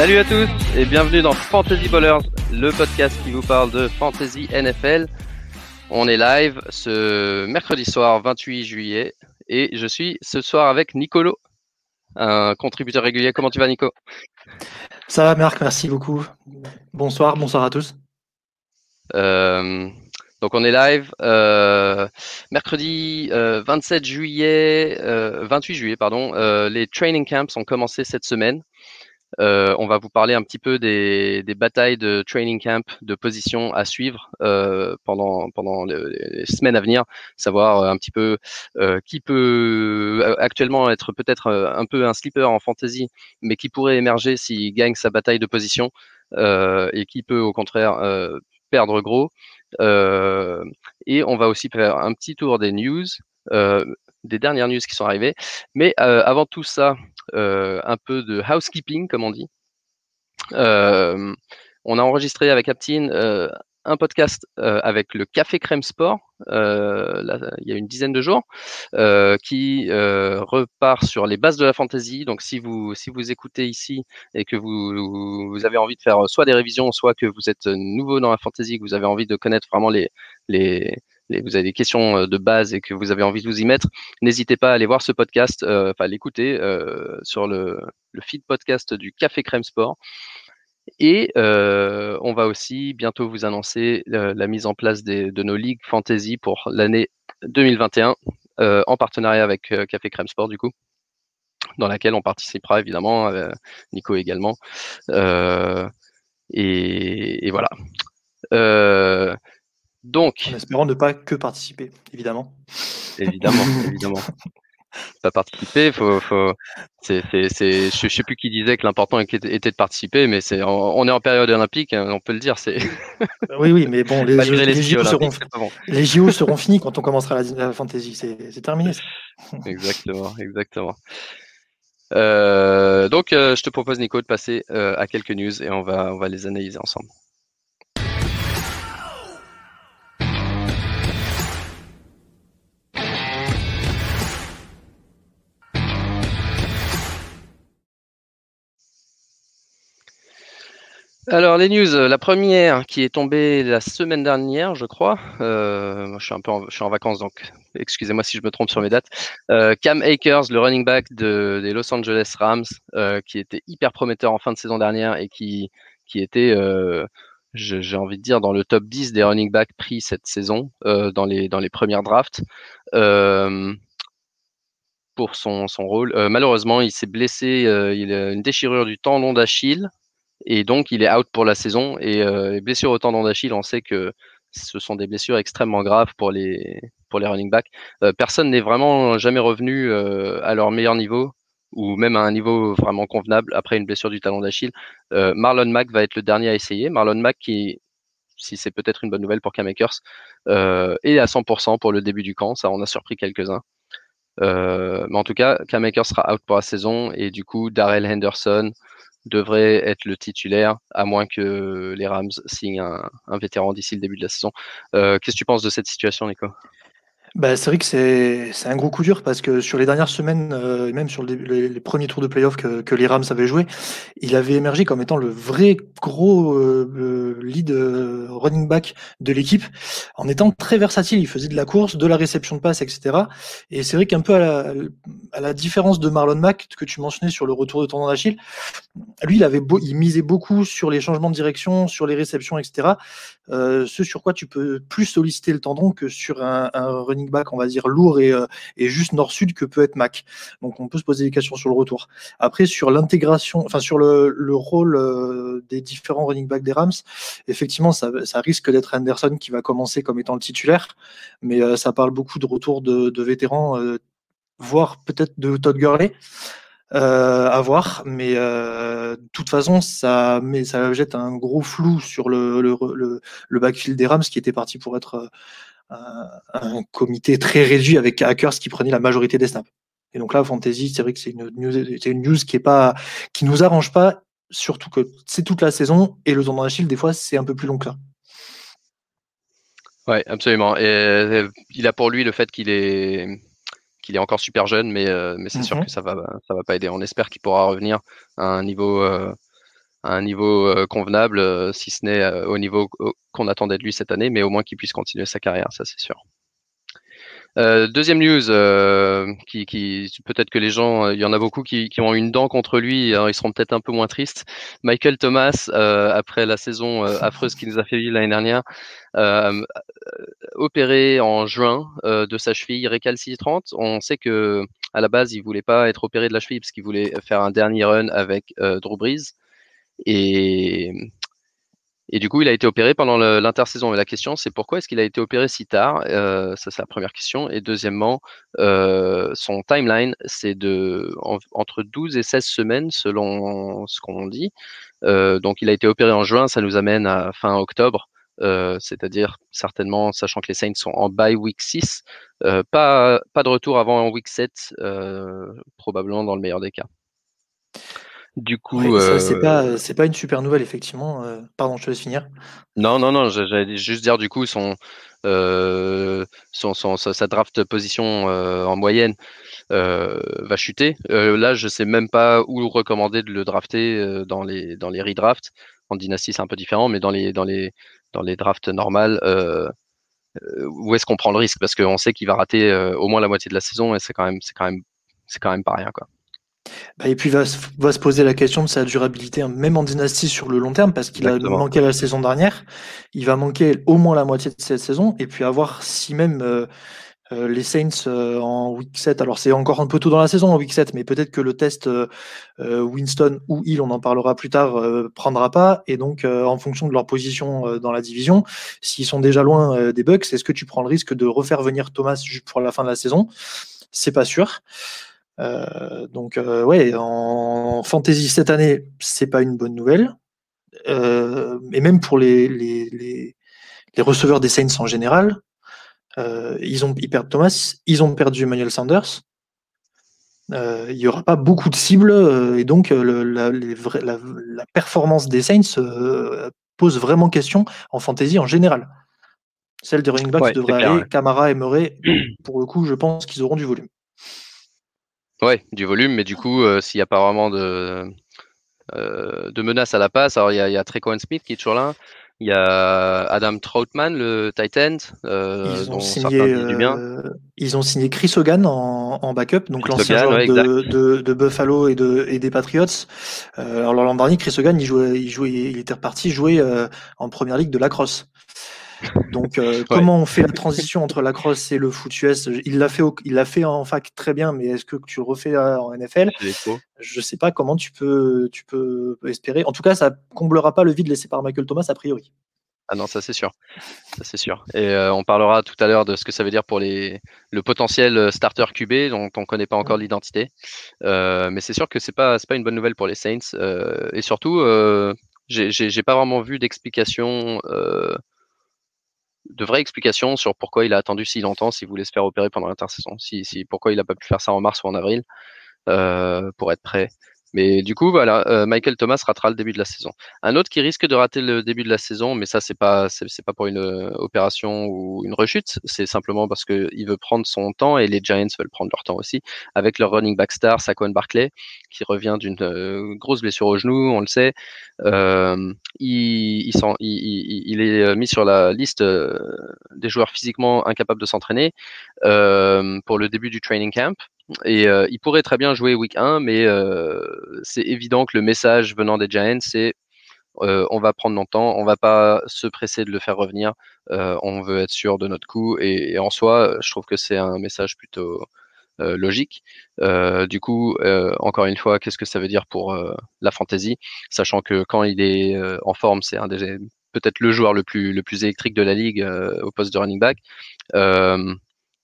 Salut à tous et bienvenue dans Fantasy Ballers, le podcast qui vous parle de Fantasy NFL. On est live ce mercredi soir 28 juillet et je suis ce soir avec Nicolo, un contributeur régulier. Comment tu vas Nico? Ça va Marc, merci beaucoup. Bonsoir, bonsoir à tous. Euh, donc on est live euh, mercredi 27 juillet, 28 juillet pardon. les training camps ont commencé cette semaine. Euh, on va vous parler un petit peu des, batailles de training camp, de positions à suivre euh, pendant, pendant les, semaines à venir, savoir euh, un petit peu qui peut actuellement être peut-être un peu un slipper en fantasy, mais qui pourrait émerger s'il gagne sa bataille de position et qui peut au contraire perdre gros. et on va aussi faire un petit tour des news des dernières news qui sont arrivées. Mais avant tout ça, un peu de housekeeping, comme on dit. on a enregistré avec Aptine un podcast avec le Café Crème Sport, il y a une dizaine de jours, qui repart sur les bases de la fantasy. Donc, si vous, si vous écoutez ici et que vous, vous avez envie de faire soit des révisions, soit que vous êtes nouveau dans la fantasy, que vous avez envie de connaître vraiment les, les, vous avez des questions euh, de base et que vous avez envie de vous y mettre, n'hésitez pas à aller voir ce podcast, euh, enfin l'écouter euh, sur le, feed podcast du Café Crème Sport. Et on va aussi bientôt vous annoncer la mise en place de nos ligues fantasy pour l'année 2021 en partenariat avec Café Crème Sport du coup, dans laquelle on participera évidemment, Nico également. Et, et, voilà. Donc. En espérant ne pas que participer, évidemment. Évidemment, évidemment. Pas participer, faut, faut, c'est, c'est, je sais plus qui disait que l'important était de participer, mais c'est, on est en période olympique, hein, on peut le dire. C'est. oui, oui, mais bon, les, les, JO, seront, les JO seront finis quand on commencera la, fantasy, c'est, terminé. Exactement, exactement. Euh, donc, euh, je te propose, Nico, de passer euh, à quelques news et on va, on va les analyser ensemble. Alors les news, la première qui est tombée la semaine dernière, je crois. Euh, je suis un peu, en, je en vacances donc excusez-moi si je me trompe sur mes dates. Euh, Cam Akers, le running back de, des Los Angeles Rams, euh, qui était hyper prometteur en fin de saison dernière et qui était, j'ai envie de dire, dans le top 10 des running backs pris cette saison dans les dans premières drafts. pour son, son rôle. malheureusement, il s'est blessé, il a une déchirure du tendon d'Achille et donc il est out pour la saison. Et euh, les blessures au tendon d'Achille, on sait que ce sont des blessures extrêmement graves pour les pour les running backs. Euh, personne n'est vraiment jamais revenu euh, à leur meilleur niveau ou même à un niveau vraiment convenable après une blessure du talon d'Achille. Marlon Mack va être le dernier à essayer. Marlon Mack qui si c'est peut-être une bonne nouvelle pour Cam Akers, est à 100% pour le début du camp. Ça, on a surpris quelques-uns. mais en tout cas, Cam Akers sera out pour la saison et du coup, Darrell Henderson, devrait être le titulaire, à moins que les Rams signent un, vétéran d'ici le début de la saison. Euh, qu'est-ce que tu penses de cette situation, Nico? Bah, c'est vrai que c'est un gros coup dur parce que sur les dernières semaines, euh, même sur les, premiers tours de playoff que, que les Rams avaient joué, il avait émergé comme étant le vrai gros euh, lead euh, running back de l'équipe, en étant très versatile. Il faisait de la course, de la réception de passe, etc. Et c'est vrai qu'un peu à la, à la, différence de Marlon Mack que tu mentionnais sur le retour de tendon d'Achille, lui, il avait il misait beaucoup sur les changements de direction, sur les réceptions, etc. ce sur quoi tu peux plus solliciter le tendon que sur un, un running back, on va dire, lourd et, euh, et juste nord-sud que peut être Mac. Donc on peut se poser des questions sur le retour. Après, sur l'intégration, enfin sur le, le rôle euh, des différents running backs des Rams, effectivement, ça, risque d'être Anderson qui va commencer comme étant le titulaire, mais euh, ça parle beaucoup de retour de, vétérans, voire peut-être de Todd Gurley. À voir, mais toute façon, ça, mais ça jette un gros flou sur le, le, le, le backfield des Rams qui était parti pour être un, comité très réduit avec hackers qui prenait la majorité des snaps. Et donc là, Fantasy, c'est vrai que c'est une news, c'est une news qui est pas, qui nous arrange pas, surtout que c'est toute la saison et le tendon d'Achille, des fois, c'est un peu plus long que ça. Ouais, absolument. Et il a pour lui le fait qu'il est qu'il est encore super jeune, mais, euh, mais c'est sûr mhm. que ça va ça va pas aider. On espère qu'il pourra revenir à un niveau euh, un niveau convenable, si ce n'est au niveau qu'on attendait de lui cette année, mais au moins qu'il puisse continuer sa carrière, ça c'est sûr. Euh, deuxième news, euh, qui, qui peut-être que les gens, euh, il y en a beaucoup qui, qui, ont une dent contre lui, ils seront peut-être un peu moins tristes. Michael Thomas, après la saison affreuse qu'il nous a fait vivre l'année dernière, opéré en juin de sa cheville récalcitrante. On sait que à la base, il voulait pas être opéré de la cheville parce qu'il voulait faire un dernier run avec Drew Brees. Et du coup, il a été opéré pendant l'intersaison. Et la question, c'est pourquoi est-ce qu'il a été opéré si tard? Euh, Ça, c'est la première question. Et deuxièmement, euh, son timeline, c'est de entre 12 et 16 semaines, selon ce qu'on dit. Euh, donc, il a été opéré en juin. Ça nous amène à fin octobre. c'est-à-dire certainement, sachant que les Saints sont en bye week 6, pas, pas de retour avant week 7, probablement dans le meilleur des cas. Du coup, c'est pas, euh, pas une super nouvelle effectivement, euh, pardon, je te laisse finir. Non, non, non, j'allais juste dire du coup son, euh, son sa draft position, en moyenne, va chuter. là, je sais même pas où recommander de le drafter, dans les dans les redrafts. En dynastie, c'est un peu différent, mais dans les dans les dans les drafts normales, où est-ce qu'on prend le risque? Parce qu'on sait qu'il va rater, au moins la moitié de la saison et c'est quand même c'est quand même c'est quand même pas rien, quoi. Bah, et puis va, va se poser la question de sa durabilité, hein, même en dynastie sur le long terme, parce qu'il a manqué la saison dernière. Il va manquer au moins la moitié de cette saison, et puis à voir si même euh, euh, les Saints euh, en week 7, alors c'est encore un peu tôt dans la saison en week 7, mais peut-être que le test Winston ou Hill, on en parlera plus tard, prendra pas, et donc en fonction de leur position dans la division, s'ils sont déjà loin des Bucks, est-ce que tu prends le risque de refaire venir Thomas pour la fin de la saison? C'est pas sûr. Euh, donc euh, ouais, en fantasy cette année, c'est pas une bonne nouvelle. Euh, et même pour les, les, les, les, receveurs des Saints en général, ils, ont, ils perdent Thomas, ils ont perdu Emmanuel Sanders. il n'y aura pas beaucoup de cibles et donc le, la, la, la, performance des Saints pose vraiment question en fantasy en général. Celle des running backs devrait aller. Camara et Murray, pour le coup, je pense qu'ils auront du volume. Ouais, du volume, mais du coup, euh, s'il n'y a pas vraiment de, euh, de menace à la passe, alors il y a, y a Smith qui est toujours là. Il y a Adam Troutman, le Titan, euh, ils, ont signé, ils ont signé Chris Hogan en, backup, donc l'ancien joueur de, de, Buffalo et, de, et des Patriots. alors l'an dernier, Chris Hogan, il, jouait, il, jouait, il était reparti jouer en première ligue de lacrosse. Donc, euh, comment on fait la transition entre la crosse et le foot US Il l'a fait, il l'a fait en fac très bien, mais est-ce que tu refais en NFL Je ne sais pas comment tu peux, tu peux espérer. En tout cas, ça comblera pas le vide laissé par Michael Thomas a priori. Ah non, ça c'est sûr, ça c'est sûr. Et euh, on parlera tout à l'heure de ce que ça veut dire pour les, le potentiel euh, starter QB dont on ne connaît pas encore l'identité. mais c'est sûr que c'est pas, pas une bonne nouvelle pour les Saints. et surtout, j'ai pas vraiment vu d'explication de vraies explications sur pourquoi il a attendu si longtemps s'il voulait se faire opérer pendant l'intersaison, si, si, pourquoi il n'a pas pu faire ça en mars ou en avril euh, pour être prêt. Mais du coup, voilà, euh, Michael Thomas ratera le début de la saison. Un autre qui risque de rater le début de la saison, mais ça c'est pas c'est pas pour une euh, opération ou une rechute, c'est simplement parce que il veut prendre son temps et les Giants veulent prendre leur temps aussi avec leur running back star Saquon Barkley qui revient d'une euh, grosse blessure au genou, on le sait. Il, est mis sur la liste des joueurs physiquement incapables de s'entraîner pour le début du training camp. Et euh, il pourrait très bien jouer week 1, mais euh, c'est évident que le message venant des Giants, c'est euh, on va prendre notre temps, on va pas se presser de le faire revenir, on veut être sûr de notre coup. Et, en soi, je trouve que c'est un message plutôt logique. du coup, encore une fois, qu'est-ce que ça veut dire pour la fantasy, sachant que quand il est en forme, c'est peut-être le joueur le plus électrique de la ligue au poste de running back.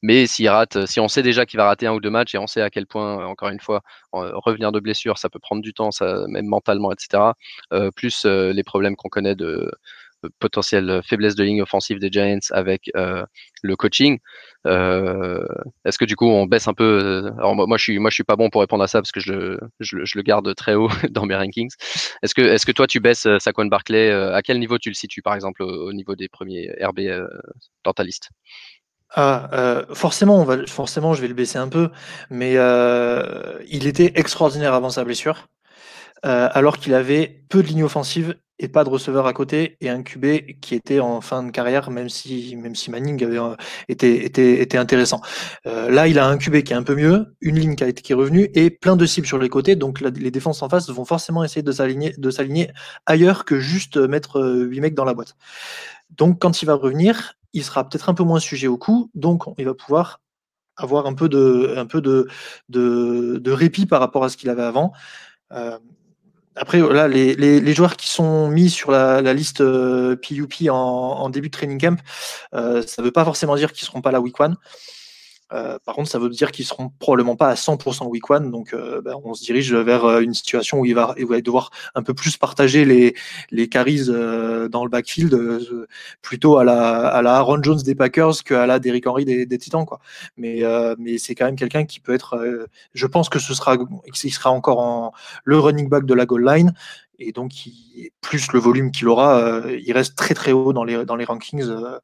Mais rate, si on sait déjà qu'il va rater un ou deux matchs et on sait à quel point, encore une fois, revenir de blessure, ça peut prendre du temps, ça, même mentalement, etc. Euh, plus euh, les problèmes qu'on connaît de potentielle faiblesse de ligne offensive des Giants avec euh, le coaching. Est-ce que du coup on baisse un peu Alors moi, je suis moi je suis pas bon pour répondre à ça parce que je, je, le garde très haut dans mes rankings. Est-ce que est-ce que toi tu baisses Saquon Barclay À quel niveau tu le situes par exemple au, niveau des premiers RB dans ta liste? Ah, euh, forcément, on va, forcément, je vais le baisser un peu, mais euh, il était extraordinaire avant sa blessure. alors qu'il avait peu de lignes offensives et pas de receveur à côté et un QB qui était en fin de carrière, même si, même si Manning avait été, était, était intéressant. là, il a un QB qui est un peu mieux, une ligne qui, a été, qui est revenue et plein de cibles sur les côtés. Donc les défenses en face vont forcément essayer de s'aligner, de s'aligner ailleurs que juste mettre 8 mecs dans la boîte. Donc quand il va revenir, il sera peut-être un peu moins sujet au coup, donc il va pouvoir avoir un peu de, répit par rapport à ce qu'il avait avant. Euh, après, là, les, les, joueurs qui sont mis sur la, liste PUP euh, en, début de training camp, euh, ça ne veut pas forcément dire qu'ils ne seront pas là week one. Euh, par contre, ça veut dire qu'ils seront probablement pas à 100% week one, donc euh, ben, on se dirige vers euh, une situation où il va, il va devoir un peu plus partager les les carries dans le backfield, plutôt à la à la Aaron Jones des Packers qu'à la Derrick Henry des, des Titans, quoi. Mais mais c'est quand même quelqu'un qui peut être, je pense que ce sera, il sera encore en le running back de la goal line. Et donc, plus le volume qu'il aura, il reste très très haut dans les, dans les rankings euh,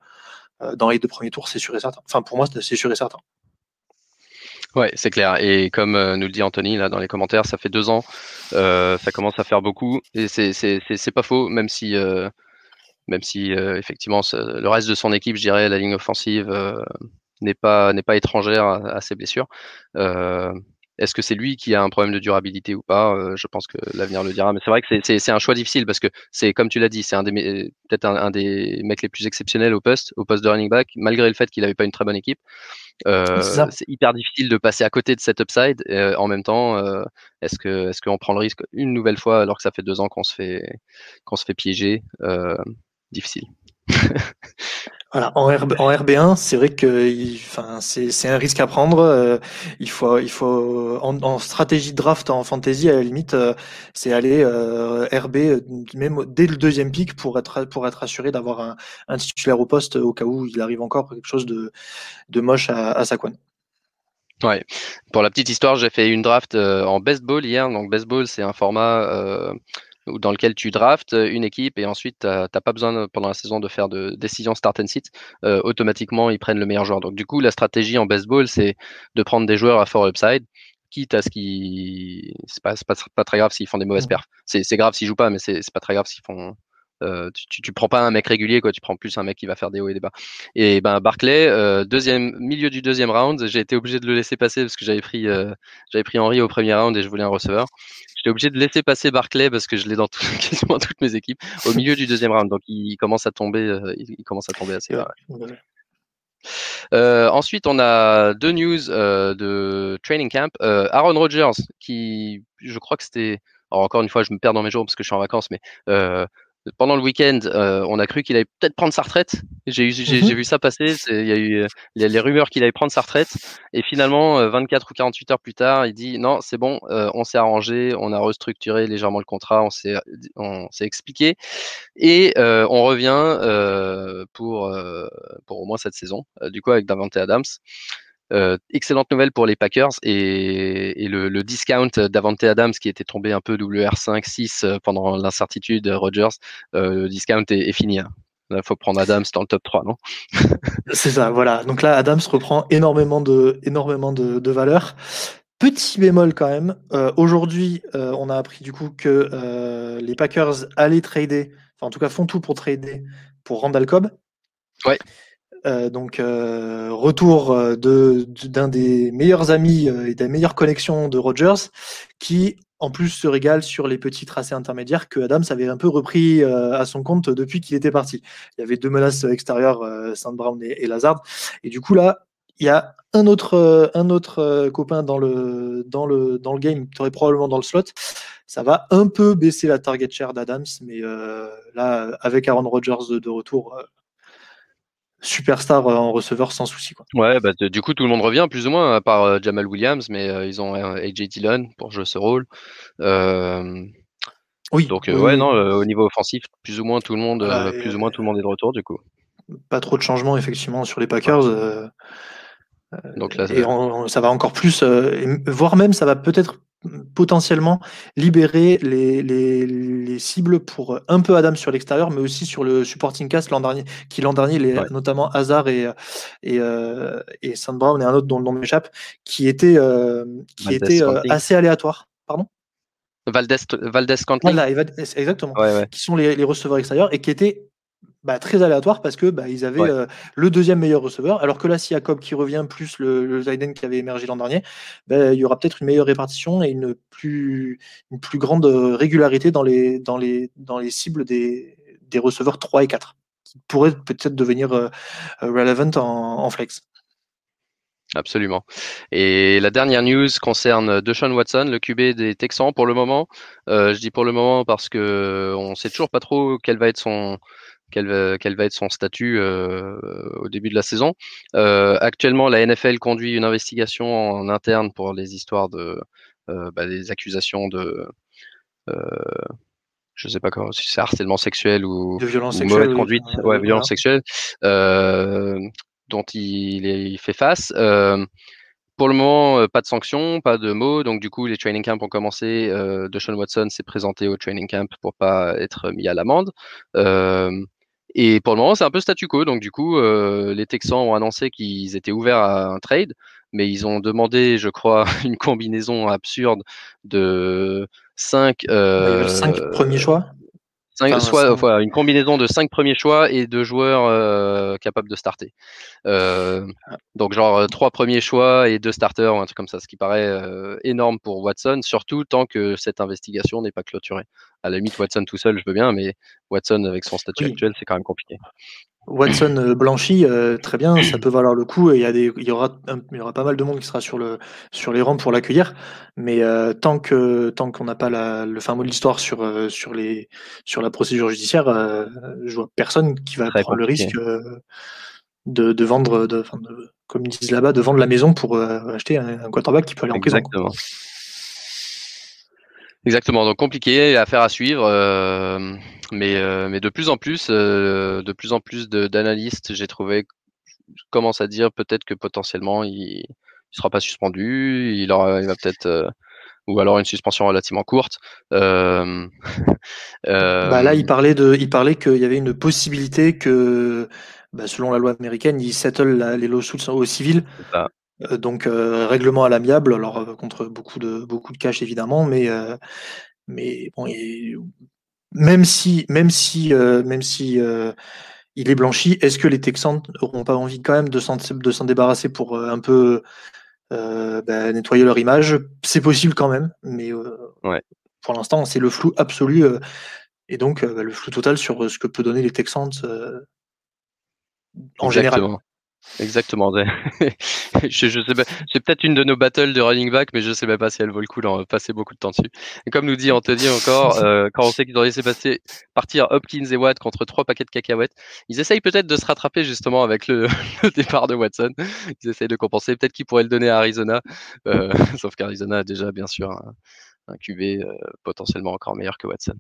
dans les deux premiers tours, c'est sûr et certain. Enfin, pour moi, c'est sûr et certain. Ouais, c'est clair. Et comme euh, nous le dit Anthony là dans les commentaires, ça fait deux ans, euh, ça commence à faire beaucoup, et c'est pas faux, même si même si effectivement le reste de son équipe, je dirais, la ligne offensive n'est pas n'est pas étrangère à, ses blessures. Est-ce que c'est lui qui a un problème de durabilité ou pas euh, Je pense que l'avenir le dira. Mais c'est vrai que c'est un choix difficile parce que c'est, comme tu l'as dit, c'est un des peut-être un, des mecs les plus exceptionnels au poste, au poste de running back, malgré le fait qu'il n'avait pas une très bonne équipe. Euh, c'est hyper difficile de passer à côté de cet upside. Euh, en même temps, est-ce que est-ce qu'on prend le risque une nouvelle fois alors que ça fait deux ans qu'on se fait qu'on se fait piéger? Difficile. Voilà, en, RB, en RB1, c'est vrai que enfin, c'est un risque à prendre. Euh, il faut, il faut en, stratégie de draft en fantasy, à la limite, euh, c'est aller euh, RB même dès le deuxième pick pour être, pour être assuré d'avoir un, un, titulaire au poste au cas où il arrive encore quelque chose de, de moche à, à Saquon. Ouais. Pour la petite histoire, j'ai fait une draft en best ball hier. Donc best ball, c'est un format dans lequel tu draftes une équipe et ensuite tu n'as pas besoin pendant la saison de faire de décision start and sit. Euh, automatiquement, ils prennent le meilleur joueur. Donc du coup, la stratégie en baseball, c'est de prendre des joueurs à fort upside, quitte à ce qui c'est pas, pas, pas, très grave s'ils font des mauvaises mmh. perfs. C'est grave s'ils jouent pas, mais c'est pas très grave s'ils font euh, tu, tu, prends pas un mec régulier, quoi. Tu prends plus un mec qui va faire des hauts et des bas. Et ben Barclay, euh, deuxième milieu du deuxième round, j'ai été obligé de le laisser passer parce que j'avais pris euh, j'avais pris Henry au premier round et je voulais un receveur. J'étais obligé de laisser passer Barclay parce que je l'ai dans quasiment toutes mes équipes au milieu du deuxième round. Donc il, commence à tomber, il, commence à tomber assez bas. ensuite, on a deux news de training camp. Aaron Rodgers, qui, je crois que c'était, encore une fois, je me perds dans mes jours parce que je suis en vacances, mais pendant le week-end, euh, on a cru qu'il allait peut-être prendre sa retraite. J'ai mmh vu ça passer. Il y a eu les rumeurs qu'il allait prendre sa retraite. Et finalement, 24 euh, ou 48 heures plus tard, il dit non, c'est bon, euh, on s'est arrangé, on a restructuré légèrement le contrat, on s'est expliqué. Et on revient pour, pour au moins cette saison, du coup, avec Davante Adams. Euh, excellente nouvelle pour les Packers et, le, discount d'Avante Adams qui était tombé un peu WR5, 6 euh, pendant l'incertitude Rogers, euh, le discount est, fini. Hein. Il faut prendre Adams dans le top 3, non? C'est ça, voilà. Donc là, Adams reprend énormément de, énormément de, valeur. Petit bémol quand même. Aujourd'hui, on a appris du coup que les Packers allaient trader, enfin en tout cas font tout pour trader pour Randall Cobb. Ouais. Euh, donc euh, retour euh, de d'un des meilleurs amis et des meilleures connexions de Rogers, qui en plus se régale sur les petits tracés intermédiaires que Adams avait un peu repris à son compte depuis qu'il était parti. Il y avait deux menaces extérieures, Saint Brown et, Lazard, et du coup là, il y a un autre un autre copain dans le dans le dans le game, tu aurais probablement dans le slot. Ça va un peu baisser la target share d'Adams, mais là avec Aaron Rodgers de retour superstar euh, en receveur sans souci. Quoi. Ouais, bah, du coup, tout le monde revient plus ou moins, à part euh, Jamal Williams, mais euh, ils ont AJ Dillon pour jouer ce rôle. oui. Donc, ouais, non, au niveau offensif, plus ou moins tout le monde, plus ou moins tout le monde est de retour, du coup. Pas trop de changements, effectivement, sur les Packers. Donc là, et ça va encore plus, voire même ça va peut-être potentiellement libérer les, les, cibles pour un peu Adam sur l'extérieur, mais aussi sur le supporting cast l'an dernier, qui l'an dernier, les, notamment Hazard et, et, euh, et Brown et un autre dont le nom m'échappe, qui était, euh, qui était euh, assez aléatoire. Pardon? Valdez, Valdez. Voilà, exactement. Qui sont les, les, receveurs extérieurs et qui étaient bah, très aléatoires parce que bah, ils avaient euh, le deuxième meilleur receveur. Alors que là, a Cobb qui revient, plus le, le Zaiden qui avait émergé l'an dernier, bah, il y aura peut-être une meilleure répartition et une plus, une plus grande régularité dans les, dans les, dans les cibles des, des receveurs 3 et 4 qui pourraient peut-être devenir euh, relevant en, en flex. Absolument. Et la dernière news concerne Deshaun Watson, le QB des Texans pour le moment. Euh, je dis pour le moment parce que on sait toujours pas trop quel va être son quel va, quel va être son statut euh, au début de la saison. Euh, actuellement, la NFL conduit une investigation en interne pour les histoires de euh, bah, des accusations de euh, je sais pas comment, si c'est harcèlement sexuel ou, de violence sexuelle, conduite, ouais, violence sexuelle. Euh, dont il, fait face. Euh, pour le moment, euh, pas de sanctions, pas de mots. Donc, du coup, les training camps ont commencé. Euh, Deshaun Watson s'est présenté au training camp pour pas être mis à l'amende. Et pour le moment, c'est un peu statu quo. Donc, du coup, les Texans ont annoncé qu'ils étaient ouverts à un trade, mais ils ont demandé, je crois, une combinaison absurde de 5 cinq premiers choix soit une combinaison de cinq premiers choix et de joueurs euh, capables de starter. Euh, donc genre euh, trois premiers choix et deux starters ou un truc comme ça, ce qui paraît énorme pour Watson, surtout tant que cette investigation n'est pas clôturée. À la limite, Watson tout seul, je veux bien, mais Watson avec son statut actuel, c'est quand même compliqué. Watson euh, blanchi, euh, très bien, ça peut valoir le coup et il y, a des, il, y aura, il y aura pas mal de monde qui sera sur, le, sur les rangs pour l'accueillir. Mais euh, tant que tant qu'on n'a pas la, le fin mot de l'histoire sur, sur, les, sur la procédure judiciaire, je vois personne qui va prendre le risque de, de vendre, de, de, comme ils disent là-bas, de vendre la maison pour acheter un, quarterback qui peut aller en prison. Exactement. Exactement, donc compliqué, affaire à suivre. Mais, euh, mais de plus en plus, euh, de plus en plus d'analystes, j'ai trouvé, commencent à dire peut-être que potentiellement il ne sera pas suspendu, il, aura, il va peut-être euh, ou alors une suspension relativement courte. Euh, bah là, il parlait de, il parlait qu'il y avait une possibilité que, bah, selon la loi américaine, il settle les lawsuits au civil. Donc règlement à l'amiable, alors contre beaucoup de beaucoup de cash évidemment, mais mais bon, même si, même si, euh, même si euh, il est blanchi, est-ce que les Texans n'auront pas envie quand même de s'en, débarrasser pour euh, un peu bah, nettoyer leur image? C'est possible quand même, mais pour l'instant, c'est le flou absolu et donc bah, le flou total sur ce que peut donner les Texans en général. Exactement. je, je sais c'est peut-être une de nos battles de running back, mais je sais même pas si elle vaut le coup d'en passer beaucoup de temps dessus. Et comme nous dit Anthony encore, euh, quand on sait qu'ils ont laissé passer, partir Hopkins et Watt contre trois paquets de cacahuètes, ils essayent peut-être de se rattraper justement avec le, départ de Watson. Ils essayent de compenser. Peut-être qu'ils pourraient le donner à Arizona, euh, sauf qu'Arizona a déjà bien sûr un, un QB euh, potentiellement encore meilleur que Watson.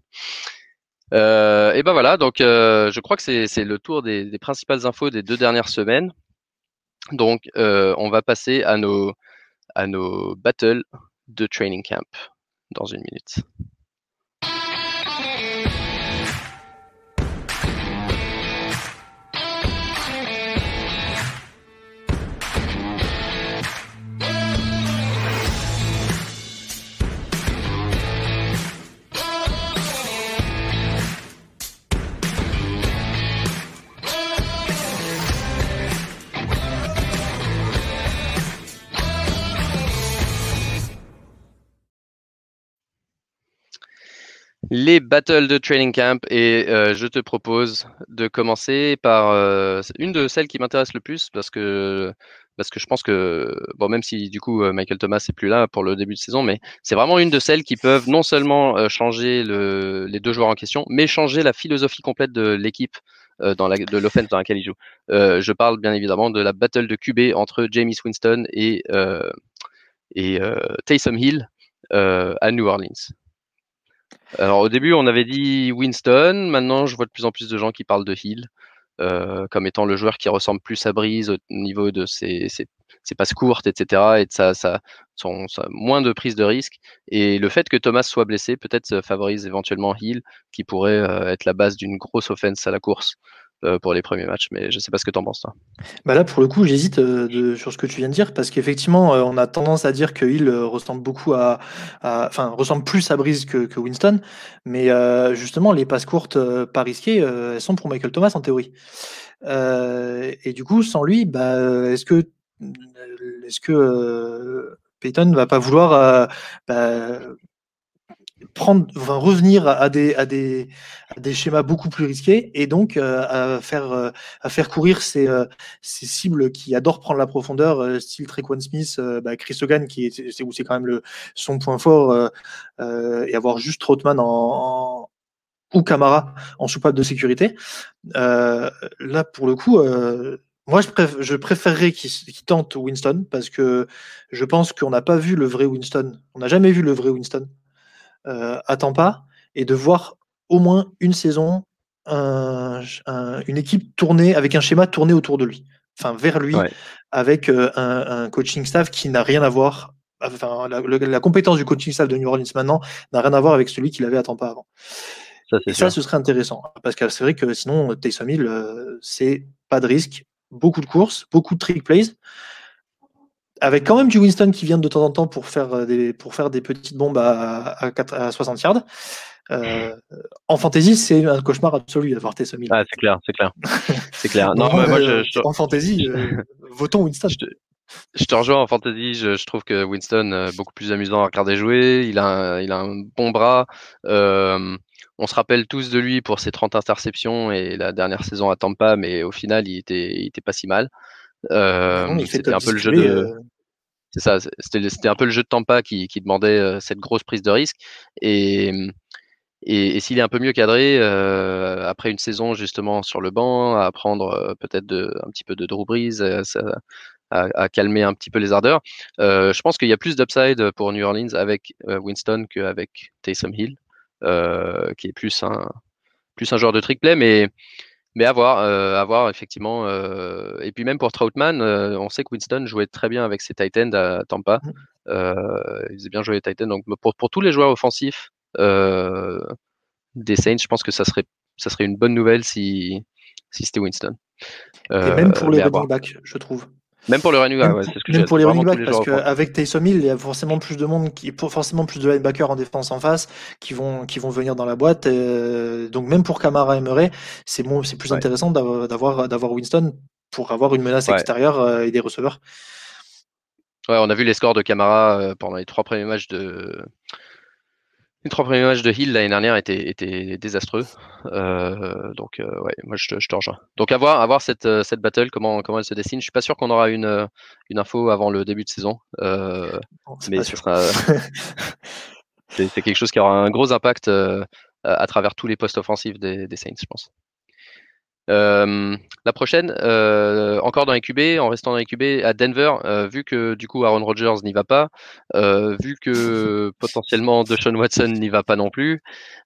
et ben voilà, donc je crois que c'est le tour des, des, principales infos des deux dernières semaines. Donc, euh, on va passer à nos, à nos battles de training camp dans une minute. Les battles de training camp et euh, je te propose de commencer par euh, une de celles qui m'intéresse le plus parce que je pense que bon même si du coup euh, Michael Thomas n'est plus là pour le début de saison mais c'est vraiment une de celles qui peuvent non seulement changer le, les deux joueurs en question mais changer la philosophie complète de l'équipe dans de l'offense dans laquelle il joue. je parle bien évidemment de la battle de QB entre James Winston et et Taysom Hill à New Orleans. Alors au début, on avait dit Winston. Maintenant, je vois de plus en plus de gens qui parlent de Hill euh, comme étant le joueur qui ressemble plus à Breeze au niveau de ses, passes courtes, etc. Et de sa, son, moins de prise de risque. Et le fait que Thomas soit blessé peut-être favorise éventuellement Hill, qui pourrait euh, être la base d'une grosse offense à la course pour les premiers matchs. Mais je sais pas ce que tu en penses, toi. Bah là, pour le coup, j'hésite sur ce que tu viens de dire parce qu'effectivement, on a tendance à dire que Hill ressemble beaucoup à, enfin, ressemble plus à Breeze que, Winston. Mais justement, les passes courtes pas risquées, elles sont pour Michael Thomas en théorie. et du coup, sans lui, bah, est-ce que est-ce que Peyton va pas vouloir bah, prendre, revenir à des, à des, des schémas beaucoup plus risqués et donc à, faire, à faire courir ces, ces, cibles qui adorent prendre la profondeur, style Trequan Smith, bah, Chris Hogan, qui est, c'est, où c'est quand même le, son point fort, et avoir juste Trotman en, ou Camara en soupape de sécurité. là, pour le coup, moi, je, je préférerais qu'il tente Winston parce que je pense qu'on n'a pas vu le vrai Winston. On n'a jamais vu le vrai Winston euh, à Tampa et de voir au moins une saison une équipe tournée avec un schéma tourné autour de lui, enfin vers lui, avec euh, un, coaching staff qui n'a rien à voir. Enfin, la, compétence du coaching staff de New Orleans maintenant n'a rien à voir avec celui qu'il avait à Tampa avant. Ça, et ça, ce serait intéressant parce que c'est vrai que sinon, Taysom Hill, euh, c'est pas de risque. Beaucoup de courses, beaucoup de trick plays, avec quand même du Winston qui vient de temps en temps pour faire euh, des, pour faire des petites bombes à, à, 60 yards. Euh, en fantasy, c'est un cauchemar absolu d'avoir Hill. Ah, c'est clair, c'est clair. C'est clair. non, moi, euh, En fantasy, votons Winston. Je te, rejoins en fantasy. Je, trouve que Winston est beaucoup plus amusant à regarder jouer. Il a un, il a un bon bras. on se rappelle tous de lui pour ses 30 interceptions et la dernière saison à Tampa, mais au final, il était, il était pas si mal. c'était un peu le jeu de. C'est ça, c'était un peu le jeu de Tampa qui, demandait cette grosse prise de risque. Et, et, s'il est un peu mieux cadré, après une saison justement sur le banc, à prendre euh, peut-être un petit peu de Drew Brees, à, à, calmer un petit peu les ardeurs, je pense qu'il y a plus d'upside pour New Orleans avec Winston qu'avec Taysom Hill, qui est plus un, plus un joueur de trick play, mais mais à voir, euh, à voir effectivement. Euh, et puis même pour Troutman, euh, on sait que Winston jouait très bien avec ses Titans à Tampa. Mmh. il faisait bien jouer les Titans. Donc pour, pour tous les joueurs offensifs des Saints, je pense que ça serait, ça serait une bonne nouvelle si, si c'était Winston. et même pour les running backs, je trouve. Même pour le running back, ouais, c'est ce que Même pour les running backs, parce qu'avec Taysom Hill, il y a forcément plus de monde, qui, forcément plus de linebackers en défense en face qui vont, qui vont venir dans la boîte. Euh, donc même pour Camara et Murray, c'est c'est plus intéressant d'avoir, d'avoir Winston pour avoir une menace extérieure euh, et des receveurs. Ouais, on a vu les scores de Camara euh, pendant les trois premiers matchs de, les trois premiers matchs de Hill l'année dernière étaient, étaient désastreux. Euh, donc, euh, ouais, moi, je, je, te rejoins. Donc, à voir, à voir cette, euh, cette battle, comment, comment elle se dessine. Je suis pas sûr qu'on aura une, une info avant le début de saison. mais ce sera. c'est quelque chose qui aura un gros impact à travers tous les postes offensifs des, des Saints, je pense. Euh, la prochaine, euh, encore dans les QB, en restant dans les QB à Denver, euh, vu que du coup Aaron Rodgers n'y va pas, vu que potentiellement Deshaun Watson n'y va pas non plus,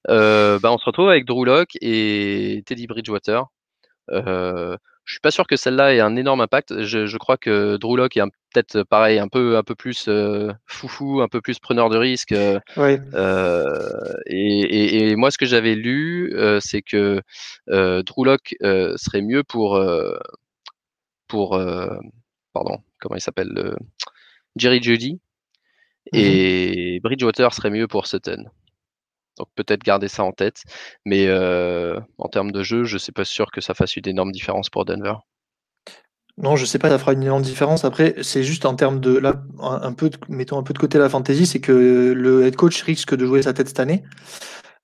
bah, on se retrouve avec Drew Locke et Teddy Bridgewater. Je suis pas sûr que celle-là ait un énorme impact. Je, je crois que Drew Locke est peut-être pareil, un peu, un peu plus euh, foufou, un peu plus preneur de risque. Euh, euh et, et, et, moi, ce que j'avais lu, euh, c'est que Drew Locke serait mieux pour, pour pardon, comment il s'appelle, Jerry Judy, mmh et Bridgewater serait mieux pour Sutton. Donc peut-être garder ça en tête. Mais euh, en termes de jeu, je ne suis pas sûr que ça fasse une énorme différence pour Denver. Non, je ne sais pas, ça fera une énorme différence. Après, c'est juste en termes de là, un peu, mettons un peu de côté la fantasy, c'est que le head coach risque de jouer sa tête cette année.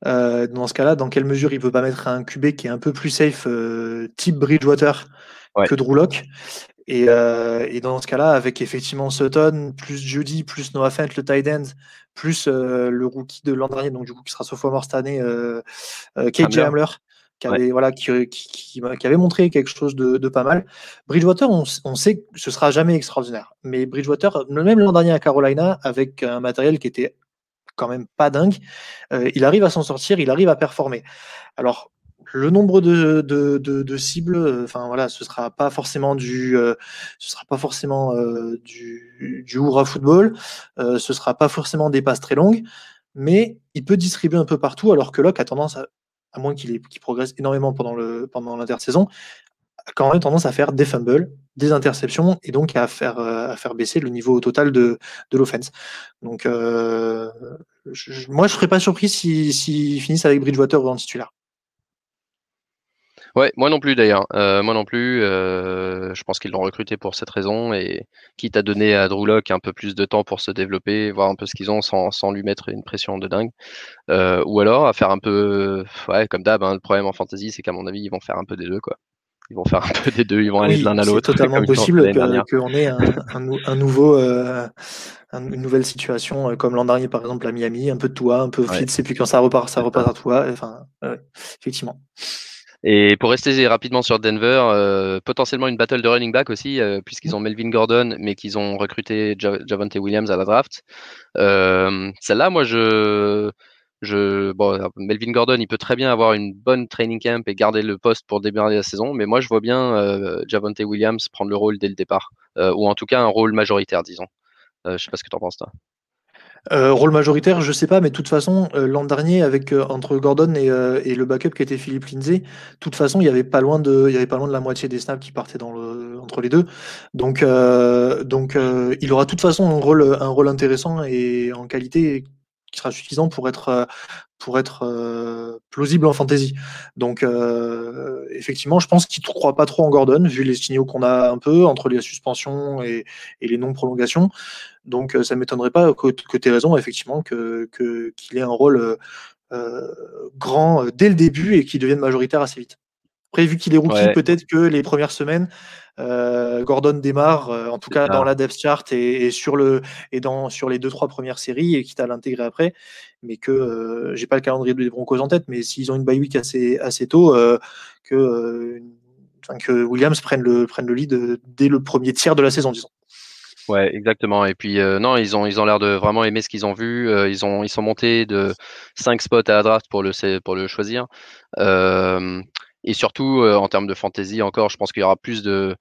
Euh, dans ce cas-là, dans quelle mesure il ne peut pas mettre un QB qui est un peu plus safe, euh, type Bridgewater, que Drew Locke? Et, et, dans ce cas-là, avec effectivement Sutton, plus Judy, plus Noah Fent, le tight end, plus euh, le rookie de l'an dernier, donc du coup qui sera sophomore cette année, euh, euh KJ Hamler, qui avait, voilà, qui, qui, qui, avait montré quelque chose de, de pas mal. Bridgewater, on, on, sait que ce sera jamais extraordinaire, mais Bridgewater, même l'an dernier à Carolina, avec un matériel qui était quand même pas dingue, euh, il arrive à s'en sortir, il arrive à performer. Alors le nombre de, cibles, euh, enfin voilà, ce sera pas forcément du, euh, ce sera pas forcément euh, du, du hurrah football, euh, ce sera pas forcément des passes très longues, mais il peut distribuer un peu partout, alors que Locke a tendance à à moins qu'il progresse énormément pendant le pendant l'intersaison, quand même tendance à faire des fumbles, des interceptions et donc à faire, à faire baisser le niveau total de, de l'offense. Donc, moi, je ne serais pas surpris s'ils si, finissent avec Bridgewater en titulaire. Ouais, moi non plus d'ailleurs. Euh, moi non plus. Euh, je pense qu'ils l'ont recruté pour cette raison et quitte à donner à Drew Locke un peu plus de temps pour se développer, voir un peu ce qu'ils ont sans, sans, lui mettre une pression de dingue. Euh, ou alors à faire un peu, ouais, comme d'hab. Hein, le problème en fantasy, c'est qu'à mon avis, ils vont faire un peu des deux, quoi. Ils vont faire un peu des deux. Ils vont aller de l'un à l'autre. C'est totalement possible qu'on ait un, un, nouveau, une nouvelle situation comme l'an dernier, par exemple à Miami, un peu de toi, un peu ouais. Fitz, et puis quand ça repart, ça repart à toi. Enfin, effectivement. Et pour rester rapidement sur Denver, euh, potentiellement une battle de running back aussi, euh, puisqu'ils ont Melvin Gordon, mais qu'ils ont recruté Javante Williams à la draft. Euh, Celle-là, moi, je, je, bon, Melvin Gordon, il peut très bien avoir une bonne training camp et garder le poste pour démarrer la saison, mais moi, je vois bien euh, Javante Williams prendre le rôle dès le départ, euh, ou en tout cas un rôle majoritaire, disons. je sais pas ce que tu en penses, toi. Euh, rôle majoritaire, je sais pas, mais de toute façon, euh, l'an dernier, avec euh, entre Gordon et, et, le backup qui était Philippe Lindsay, de toute façon, il y avait pas loin de, il y avait pas loin de la moitié des snaps qui partaient dans le, entre les deux. Donc, donc, il aura de toute façon un rôle, un rôle intéressant et en qualité qui sera suffisant pour être, pour être plausible en fantasy. Donc, effectivement, je pense qu'il ne croit pas trop en Gordon, vu les signaux qu'on a un peu entre les suspensions et, et les non-prolongations. Donc, ça ne m'étonnerait pas que, que tu aies raison, effectivement, qu'il que, qu'il ait un rôle grand dès le début et qu'il devienne majoritaire assez vite. Après, vu qu'il est rookie, peut-être que les premières semaines, euh, Gordon démarre, euh, en tout cas dans la depth chart et, sur le et dans sur les deux trois premières séries et quitte à l'intégrer après, mais que euh, j'ai pas le calendrier des Broncos en tête, mais s'ils ont une bye week assez assez tôt, que que Williams prenne le prenne le lead dès le premier tiers de la saison, disons. Ouais, exactement. Et puis non, ils ont ils ont l'air de vraiment aimer ce qu'ils ont vu. ils ont ils sont montés de 5 spots à la draft pour le pour le choisir. Et surtout, euh, en termes de fantasy, encore, je pense qu'il y aura plus de,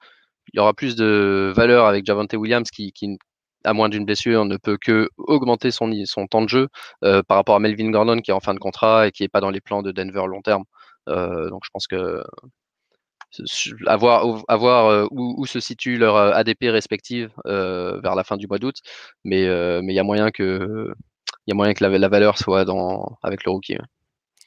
il y aura plus de valeur avec Javante Williams qui, qui à moins d'une blessure, ne peut que augmenter son, son temps de jeu euh, par rapport à Melvin Gordon qui est en fin de contrat et qui n'est pas dans les plans de Denver long terme. Euh, donc je pense que avoir, avoir où, où, se situe leur ADP respective vers la fin du mois d'août, mais mais il y a moyen que il y a moyen que la, la, valeur soit dans avec le rookie.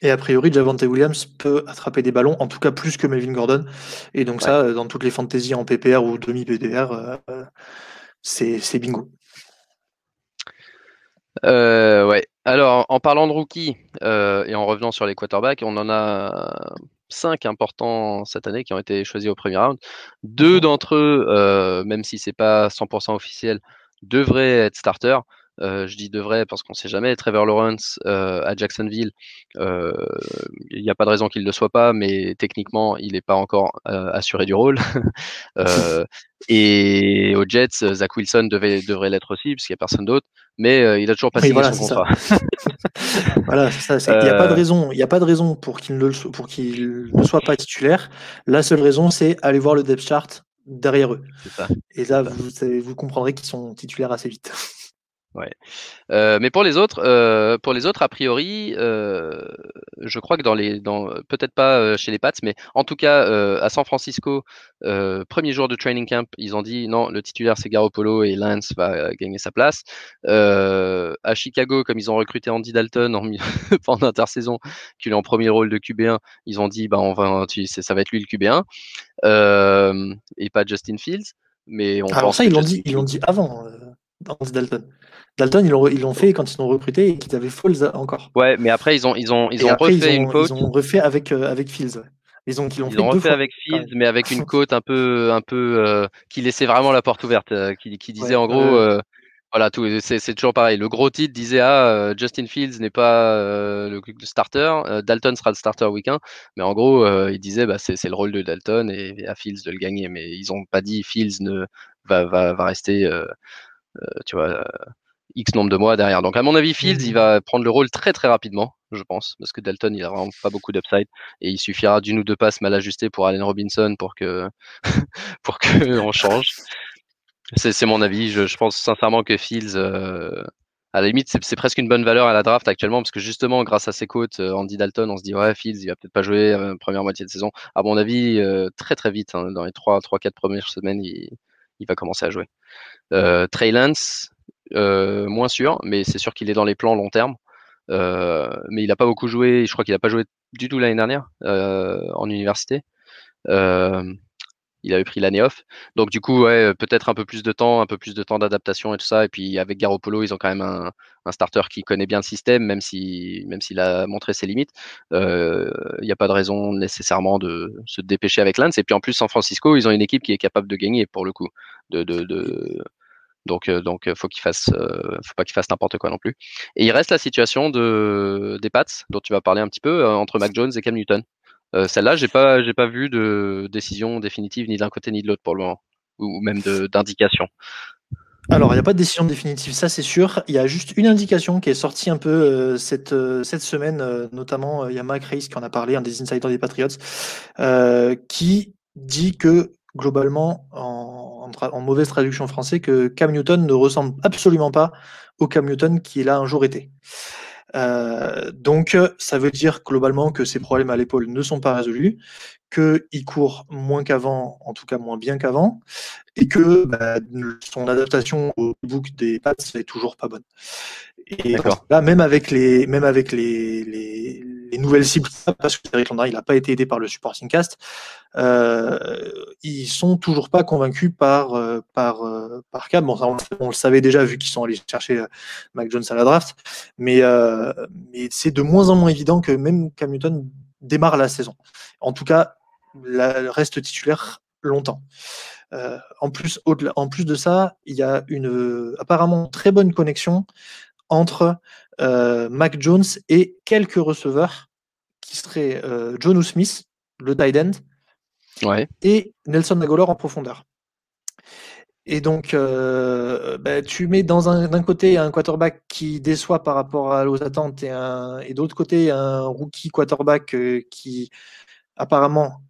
Et a priori, Javante Williams peut attraper des ballons, en tout cas plus que Melvin Gordon. Et donc ça, dans toutes les fantaisies en PPR ou demi-PPR, euh, c'est bingo. Euh, ouais. Alors, en parlant de rookie euh, et en revenant sur les quarterbacks, on en a cinq importants cette année qui ont été choisis au premier round. Deux mhm. d'entre eux, même si c'est pas 100% officiel, devraient être starters. Euh, je dis devrait parce qu'on ne sait jamais. Trevor Lawrence euh, à Jacksonville, euh, il n'y a pas de raison qu'il ne le soit pas, mais techniquement, il n'est pas encore assuré du rôle. et aux Jets, Zach Wilson devait, devrait l'être aussi, parce qu'il n'y a personne d'autre. Mais il a toujours pas signé son contrat. voilà, Il n'y a pas de raison. Il a pas de raison pour qu'il ne, pour qu'il ne soit pas titulaire. La seule raison, c'est aller voir le depth chart derrière eux. Ça. Et là, vous, vous comprendrez qu'ils sont titulaires assez vite. Ouais. Euh, mais pour les autres, euh, pour les autres, a priori, euh, je crois que dans les, dans peut-être pas chez les Pats, mais en tout cas à San Francisco, premier jour de training camp, ils ont dit non, le titulaire c'est Garoppolo et Lance va gagner sa place. à Chicago, comme ils ont recruté Andy Dalton en, pendant l'intersaison, qui est en premier rôle de QB1, ils ont dit bah on va, ça va être lui le QB1 et pas Justin Fields. Mais on Alors ça, ils l'ont dit, ils l'ont dit avant. Dalton. Dalton, ils l'ont fait quand ils l'ont recruté et qu'ils avaient Foles encore. Ouais, mais après, ils ont, ils ont, ils ont refait une côte. Ils ont refait avec, euh, avec Fields. Ils ont, ils ont, ils ont refait avec Fields, mais avec une côte un peu, un peu, euh, qui laissait vraiment la porte ouverte, euh, qui, qui, disait en gros, voilà, tout, c'est toujours pareil. Le gros titre disait ah, Justin Fields n'est pas le, starter, Dalton sera le starter week-end, mais en gros, il disait bah c'est le rôle de Dalton et, à Fields de le gagner, mais ils ont pas dit Fields ne va, va, va rester, tu vois X nombre de mois derrière. Donc à mon avis, Fields, il mmh. va prendre le rôle très très rapidement, je pense, parce que Dalton, il a vraiment pas beaucoup d'upside et il suffira d'une ou deux passes mal ajustées pour Allen Robinson pour que pour que on change. C'est mon avis. Je, pense sincèrement que Fields, euh, à la limite, c'est presque une bonne valeur à la draft actuellement parce que justement, grâce à ses côtes, Andy Dalton, on se dit ouais, Fields, il va peut-être pas jouer première moitié de saison. À mon avis, très très vite, hein, dans les 3-4 premières semaines, il, il, va commencer à jouer. Trey Lance, moins sûr, mais c'est sûr qu'il est dans les plans long terme. mais il n'a pas beaucoup joué. Je crois qu'il n'a pas joué du tout l'année dernière en université il avait pris l'année off. Donc du coup, ouais, peut-être un peu plus de temps, un peu plus de temps d'adaptation et tout ça. Et puis avec Garoppolo, ils ont quand même un, starter qui connaît bien le système, même si même s'il a montré ses limites. Il n'y a pas de raison nécessairement de se dépêcher avec Lance. Et puis en plus, San Francisco, ils ont une équipe qui est capable de gagner pour le coup. De, de... Donc, donc, faut pas qu'il fasse n'importe quoi non plus. Et il reste la situation de des Pats, dont tu vas parler un petit peu, entre Mac Jones et Cam Newton. Euh, celle-là, j'ai pas, j'ai pas vu de décision définitive ni d'un côté ni de l'autre pour le moment, ou même d'indication. Alors, il n'y a pas de décision définitive, ça c'est sûr. Il y a juste une indication qui est sortie un peu euh, cette, euh, cette semaine, notamment il y a Mac Reis qui en a parlé, un des insiders des Patriots, qui dit que globalement, en, en, mauvaise traduction française, que Cam Newton ne ressemble absolument pas au Cam Newton qui est là un jour été. Euh, donc, ça veut dire globalement que ses problèmes à l'épaule ne sont pas résolus, qu'il court moins qu'avant, en tout cas moins bien qu'avant, et que bah, son adaptation au book des pattes n'est toujours pas bonne. Et là, même avec les, même avec les, les, les nouvelles cibles, parce que Eric Landry, il n'a pas été aidé par le supporting cast, euh, ils sont toujours pas convaincus par euh, par euh, par Cam. Bon, on, le savait déjà vu qu'ils sont allés chercher euh, Mac Jones à la draft, mais c'est de moins en moins évident que même Cam Newton démarre la saison. En tout cas, la, reste titulaire longtemps. en plus, en plus de ça, il y a une apparemment très bonne connexion entre Mac Jones et quelques receveurs qui seraient euh, John Smith, le tight end, et Nelson Aguilar en profondeur. Et donc, euh, bah, tu mets dans un d'un côté un quarterback qui déçoit par rapport à, aux attentes et, un, et d'autre côté un rookie quarterback qui apparemment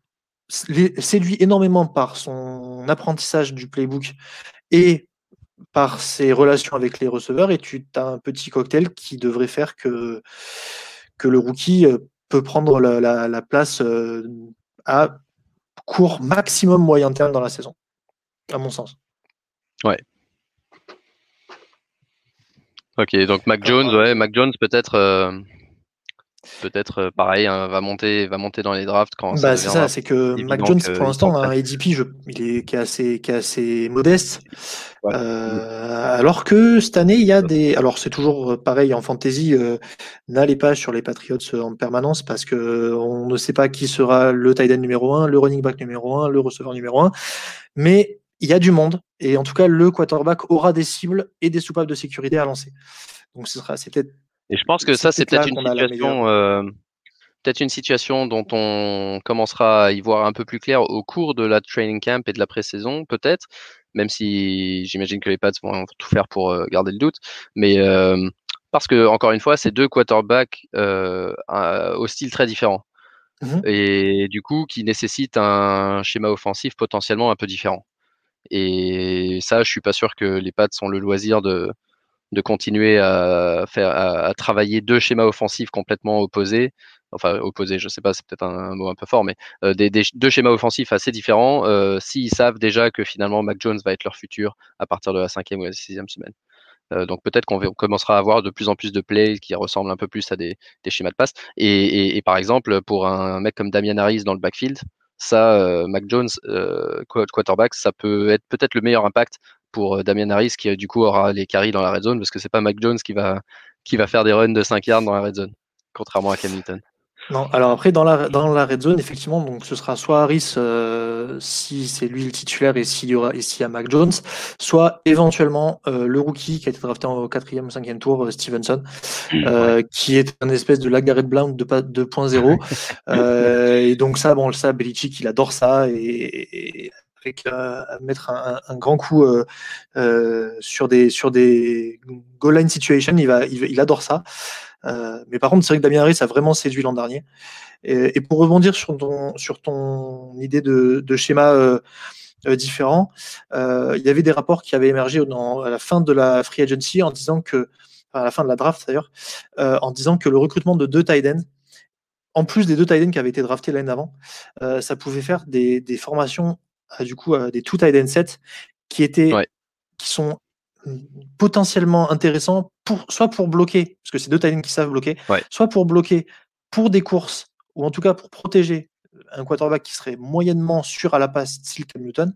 séduit énormément par son apprentissage du playbook et par ses relations avec les receveurs et tu as un petit cocktail qui devrait faire que, que le rookie euh, peut prendre la, place euh, à court maximum moyen terme dans la saison, à mon sens. Ouais. Ok, donc Mac Jones, ouais, Mac Jones peut-être euh, peut-être euh, pareil, hein, va monter, va monter dans les drafts quand. Bah, c'est ça, c'est que Mac Jones pour l'instant un ADP, je, il est qui est assez, qui est assez modeste. Euh, alors que cette année, il y a des. Alors c'est toujours euh, pareil en fantasy, euh, n'allez pas sur les Patriots en permanence parce que on ne sait pas qui sera le tight end numéro 1, le running back numéro 1, le receveur numéro 1. Mais il y a du monde et en tout cas le quarterback aura des cibles et des soupapes de sécurité à lancer. Donc ce sera c'est peut-être et je pense que ça, c'est peut-être une situation, euh, peut-être une situation dont on commencera à y voir un peu plus clair au cours de la training camp et de la pré-saison, peut-être, même si j'imagine que les Pats vont tout faire pour euh, garder le doute. Mais euh, parce que, encore une fois, c'est deux quarterbacks au style très différent. Mmh et du coup, qui nécessitent un schéma offensif potentiellement un peu différent. Et ça, je suis pas sûr que les Pats ont le loisir de, de continuer à faire travailler deux schémas offensifs complètement opposés. Enfin opposés je sais pas c'est peut-être un, mot un peu fort mais euh, deux schémas offensifs assez différents euh, s'ils savent déjà que finalement Mac Jones va être leur futur à partir de la cinquième ou la sixième semaine. Euh, donc peut-être qu'on commencera à avoir de plus en plus de plays qui ressemblent un peu plus à des, schémas de passe. Et, par exemple pour un mec comme Damian Harris dans le backfield ça, Mac Jones, quarterback, ça peut être peut-être le meilleur impact pour euh, Damien Harris qui euh, du coup aura les carries dans la red zone parce que c'est pas Mac Jones qui va, qui va faire des runs de 5 yards dans la red zone, contrairement à Cam Newton. Non, alors après dans la dans la red zone effectivement donc ce sera soit Harris euh, si c'est lui le titulaire et s'il y aura ici à Mac Jones, soit éventuellement le rookie qui a été drafté au quatrième ou cinquième tour Stevenson, mmh, qui est un espèce de Garrett Blount de 2.0 et donc ça bon ça Belichick il adore ça et à mettre un, grand coup euh, euh, sur des sur des goal line situations. Il va, il, adore ça. Euh, mais par contre, c'est vrai que Damien Harris a vraiment séduit l'an dernier. Et, pour rebondir sur ton sur ton idée de, schéma différent, il y avait des rapports qui avaient émergé à la fin de la free agency en disant que à la fin de la draft d'ailleurs, en disant que le recrutement de deux tight ends, en plus des deux tight ends qui avaient été draftés l'année d'avant, ça pouvait faire des, formations, du coup, des two tight end sets qui étaient, qui sont potentiellement intéressants pour, soit pour bloquer, parce que c'est deux tight ends qui savent bloquer, soit pour bloquer pour des courses, ou en tout cas pour protéger un quarterback qui serait moyennement sûr à la passe, style Cam Newton,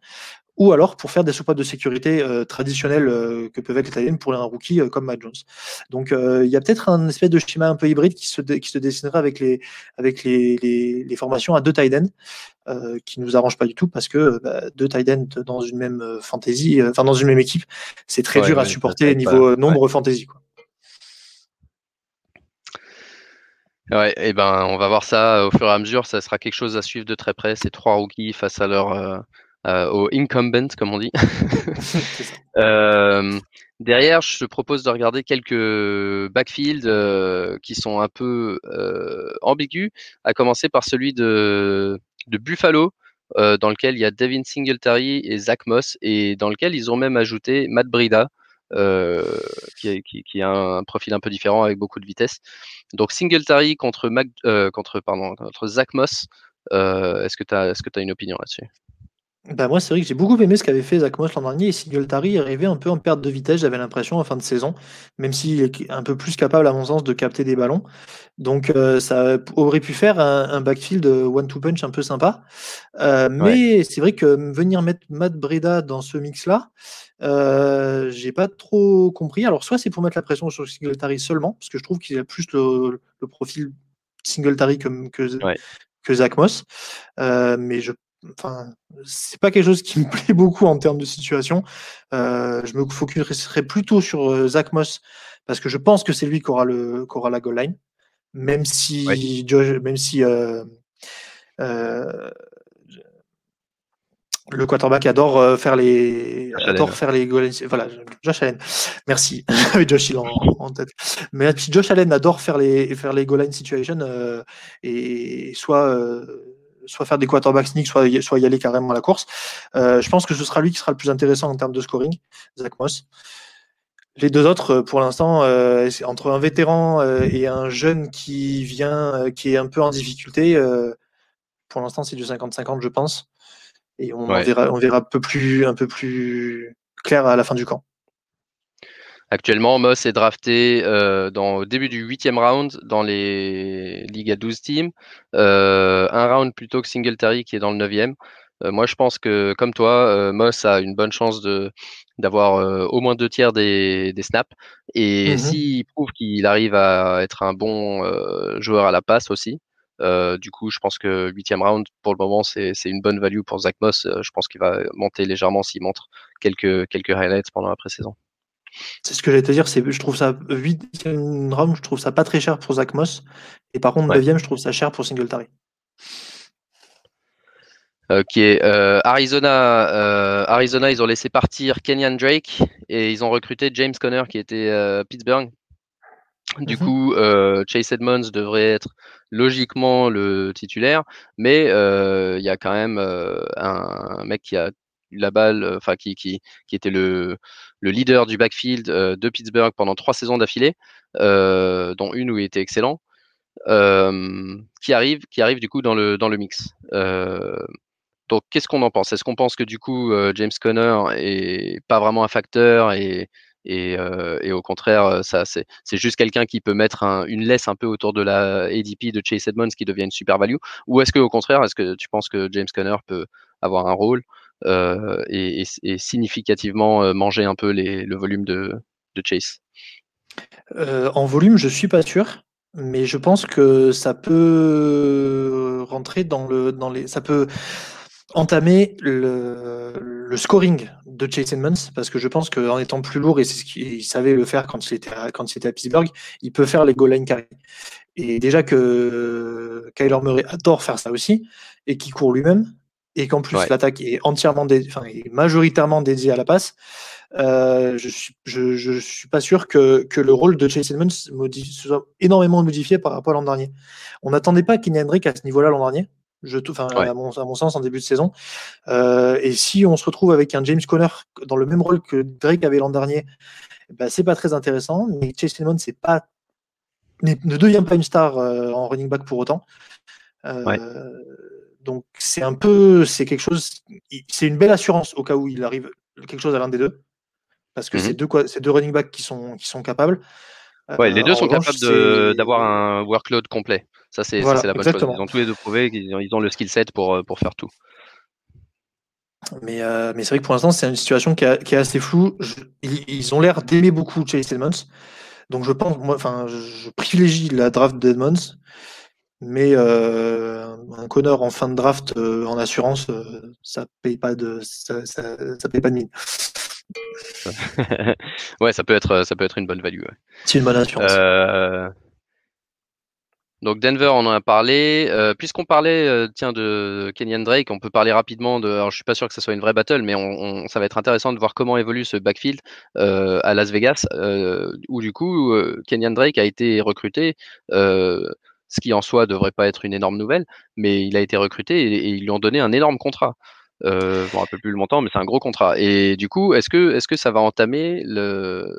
ou alors pour faire des soupapes de sécurité euh, traditionnelles euh, que peuvent être les pour un rookie euh, comme Matt Jones. Donc il y a peut-être un espèce de schéma un peu hybride qui se, qui se dessinerait avec les, avec les, les, formations à deux tight ends, qui ne nous arrange pas du tout parce que bah, deux tight ends dans une même fantasy, enfin dans une même équipe, c'est très dur à supporter niveau nombre fantasy. Quoi. Ouais, et eh ben on va voir ça au fur et à mesure. Ça sera quelque chose à suivre de très près. Ces trois rookies face à leur euh, au incumbent, comme on dit. euh, derrière, je te propose de regarder quelques backfields euh, qui sont un peu euh, ambigus, à commencer par celui de, de Buffalo, dans lequel il y a Devin Singletary et Zach Moss, et dans lequel ils ont même ajouté Matt Brida, qui, qui, qui, a un profil un peu différent avec beaucoup de vitesse. Donc Singletary contre, Mac, contre, pardon, contre Zach Moss, est-ce que tu as, est que as une opinion là-dessus? Bah moi, c'est vrai que j'ai beaucoup aimé ce qu'avait fait Zach Moss l'an dernier et Singletary arrivait un peu en perte de vitesse, j'avais l'impression, en fin de saison, même s'il est un peu plus capable, à mon sens, de capter des ballons. Donc, euh, ça aurait pu faire un, backfield one-two punch un peu sympa. Euh, mais c'est vrai que venir mettre Matt Breda dans ce mix-là, euh, j'ai pas trop compris. Alors, soit c'est pour mettre la pression sur Singletary seulement, parce que je trouve qu'il a plus le, profil Singletary que, que, que Zach Moss. mais je enfin, c'est pas quelque chose qui me plaît beaucoup en termes de situation. Euh, je me focuserai plutôt sur euh, Zach Moss parce que je pense que c'est lui qui aura, le, qui aura la goal line, même si, même si euh, le quarterback adore faire les adore faire les goal voilà Josh Allen. Merci. Josh en, tête. Mais Josh Allen adore faire les faire les goal line situation et soit soit faire des quarterback sneak, soit, soit y aller carrément à la course. Euh, je pense que ce sera lui qui sera le plus intéressant en termes de scoring, Zach Moss. Les deux autres, euh, pour l'instant, euh, entre un vétéran et un jeune qui vient, qui est un peu en difficulté, pour l'instant, c'est du 50-50, je pense. Et on, verra, on verra un peu plus, un peu plus clair à la fin du camp. Actuellement, Moss est drafté euh, dans, au début du huitième round dans les ligues à 12 teams. Euh, un round plutôt que Singletary qui est dans le neuvième. Euh, moi, je pense que, comme toi, euh, Moss a une bonne chance de d'avoir euh, au moins deux tiers des, des snaps. Et mm-hmm. s'il prouve qu'il arrive à être un bon joueur à la passe aussi, du coup, je pense que huitième round, pour le moment, c'est une bonne value pour Zach Moss. je pense qu'il va monter légèrement s'il montre quelques, quelques highlights pendant la pré-saison. C'est ce que j'allais te dire, c'est je trouve ça 8 round, je trouve ça pas très cher pour Zach Moss. Et par contre, 9 je trouve ça cher pour Singletary. Ok, euh, Arizona, euh, Arizona, ils ont laissé partir Kenyan Drake et ils ont recruté James Conner qui était euh, Pittsburgh. Du mhm. coup, Chase Edmonds devrait être logiquement le titulaire, mais il y a quand même un, mec qui a la balle, enfin qui, qui, qui, était le, le, leader du backfield euh, de Pittsburgh pendant trois saisons d'affilée, euh, dont une où il était excellent, qui arrive, qui arrive du coup dans le, mix. donc qu'est-ce qu'on en pense? Est-ce qu'on pense que du coup James Conner est pas vraiment un facteur et, et, et au contraire, c'est juste quelqu'un qui peut mettre un, une laisse un peu autour de la ADP de Chase Edmonds qui devient une super value? Ou est-ce que au contraire, est-ce que tu penses que James Conner peut avoir un rôle euh, et, significativement euh, manger un peu le volume de, Chase euh, En volume, je suis pas sûr. Mais je pense que ça peut rentrer dans le dans les ça peut entamer le, scoring de Chase Edmonds parce que je pense qu'en étant plus lourd et c'est ce qu'il savait le faire quand il était à, quand il à Pittsburgh, il peut faire les goal line carry. Et déjà que Kyler Murray adore faire ça aussi et qui court lui-même, et qu'en plus l'attaque est entièrement, enfin, est majoritairement dédiée à la passe, euh, je suis, je, suis pas sûr que, que le rôle de Chase Edmonds soit énormément modifié par rapport à l'an dernier. On n'attendait pas Kenny Hendrick à ce niveau-là l'an dernier. Je, enfin, à, mon, à, mon, sens, en début de saison. Euh, et si on se retrouve avec un James Conner dans le même rôle que Drake avait l'an dernier, bah, c'est pas très intéressant. Mais Chase Edmonds, c'est pas ne devient pas une star en running back pour autant. Donc c'est un peu, c'est quelque chose, c'est une belle assurance au cas où il arrive quelque chose à l'un des deux, parce que mmh c'est deux, deux running backs qui sont, qui sont capables. Ouais, les deux sont capables d'avoir un workload complet. Ça, c'est la bonne chose. Ils ont tous les deux prouvé qu'ils ont, le skill set pour, pour faire tout. Mais, euh, mais c'est vrai que pour l'instant, c'est une situation qui, est assez floue. ils, ont l'air d'aimer beaucoup Chase Edmonds. Donc je pense, moi, enfin, je privilégie la draft d'Edmonds. Mais euh, un Connor en fin de draft euh, en assurance, ça paye pas de ça, ça, paye pas de mine. ouais, ça peut être ça peut être une bonne value. C'est une bonne assurance. Donc Denver, on en a parlé. Euh, puisqu'on parlait, euh, tiens, de Kenyan Drake, on peut parler rapidement de. Alors, je suis pas sûr que ce soit une vraie battle, mais on, ça va être intéressant de voir comment évolue ce backfield euh, à Las Vegas, où du coup Kenyan Drake a été recruté. Ce qui en soi devrait pas être une énorme nouvelle, mais il a été recruté et, ils lui ont donné un énorme contrat. Euh, je me rappelle plus le montant, mais c'est un gros contrat. Et du coup, est-ce que, est-ce que ça va entamer le,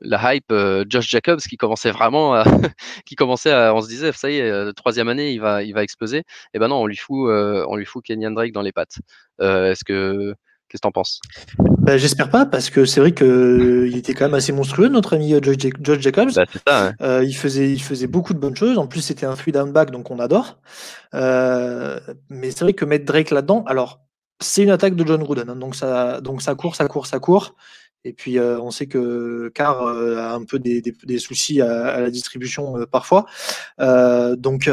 la hype euh, Josh Jacobs qui commençait vraiment à, qui commençait à, on se disait, ça y est, euh, troisième année, il va, il va exploser. Et eh ben non, on lui fout, euh, on lui fout Kenyan Drake dans les pattes. Est-ce que, qu'est-ce que t'en penses? Bah, J'espère pas, parce que c'est vrai qu'il était quand même assez monstrueux, notre ami Josh, Jacobs. Bah, ça, hein. il, faisait, il faisait beaucoup de bonnes choses. En plus, c'était un free down back, donc on adore. mais c'est vrai que mettre Drake là-dedans, alors, c'est une attaque de John Gruden, hein, donc, ça, donc ça court, ça court, ça court. Et puis, euh, on sait que Carr euh, a un peu des, des, soucis à, la distribution euh, parfois. donc,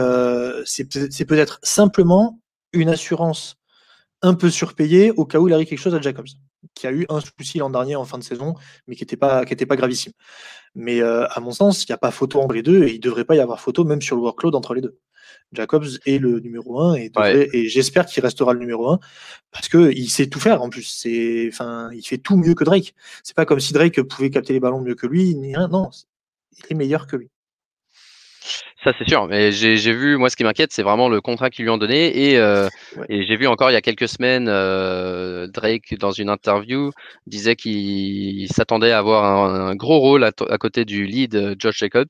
c'est peut-être simplement une assurance un peu surpayée au cas où il arrive quelque chose à Jacobs, qui a eu un souci l'an dernier en fin de saison, mais qui n'était pas, pas gravissime. Mais à mon sens, il n'y a pas photo entre les deux et il ne devrait pas y avoir photo même sur le workload entre les deux. Jacobs est le numéro 1 et, et j'espère qu'il restera le numéro 1 parce qu'il sait tout faire en plus. C'est, enfin, il fait tout mieux que Drake. C'est pas comme si Drake pouvait capter les ballons mieux que lui. Non, il est meilleur que lui. Ça c'est sûr, mais j'ai vu, moi ce qui m'inquiète, c'est vraiment le contrat qu'ils lui ont donné. Et, euh, et j'ai vu encore il y a quelques semaines, euh, Drake dans une interview disait qu'il s'attendait à avoir un, gros rôle à, côté du lead euh, Josh Jacobs.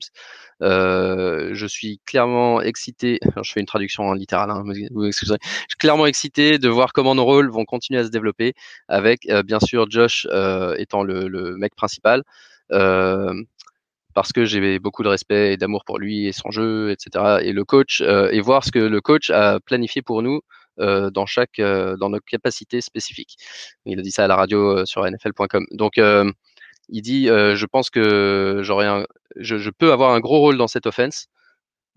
Euh, je suis clairement excité, je fais une traduction en littéral, hein, vous je suis clairement excité de voir comment nos rôles vont continuer à se développer avec bien sûr Josh étant le, le, mec principal. Parce que j'ai beaucoup de respect et d'amour pour lui et son jeu, etc. Et le coach, et voir ce que le coach a planifié pour nous dans chaque dans nos capacités spécifiques. Il a dit ça à la radio sur nfl.com. Donc il dit euh, Je pense que j'aurais un, je, peux avoir un gros rôle dans cette offense.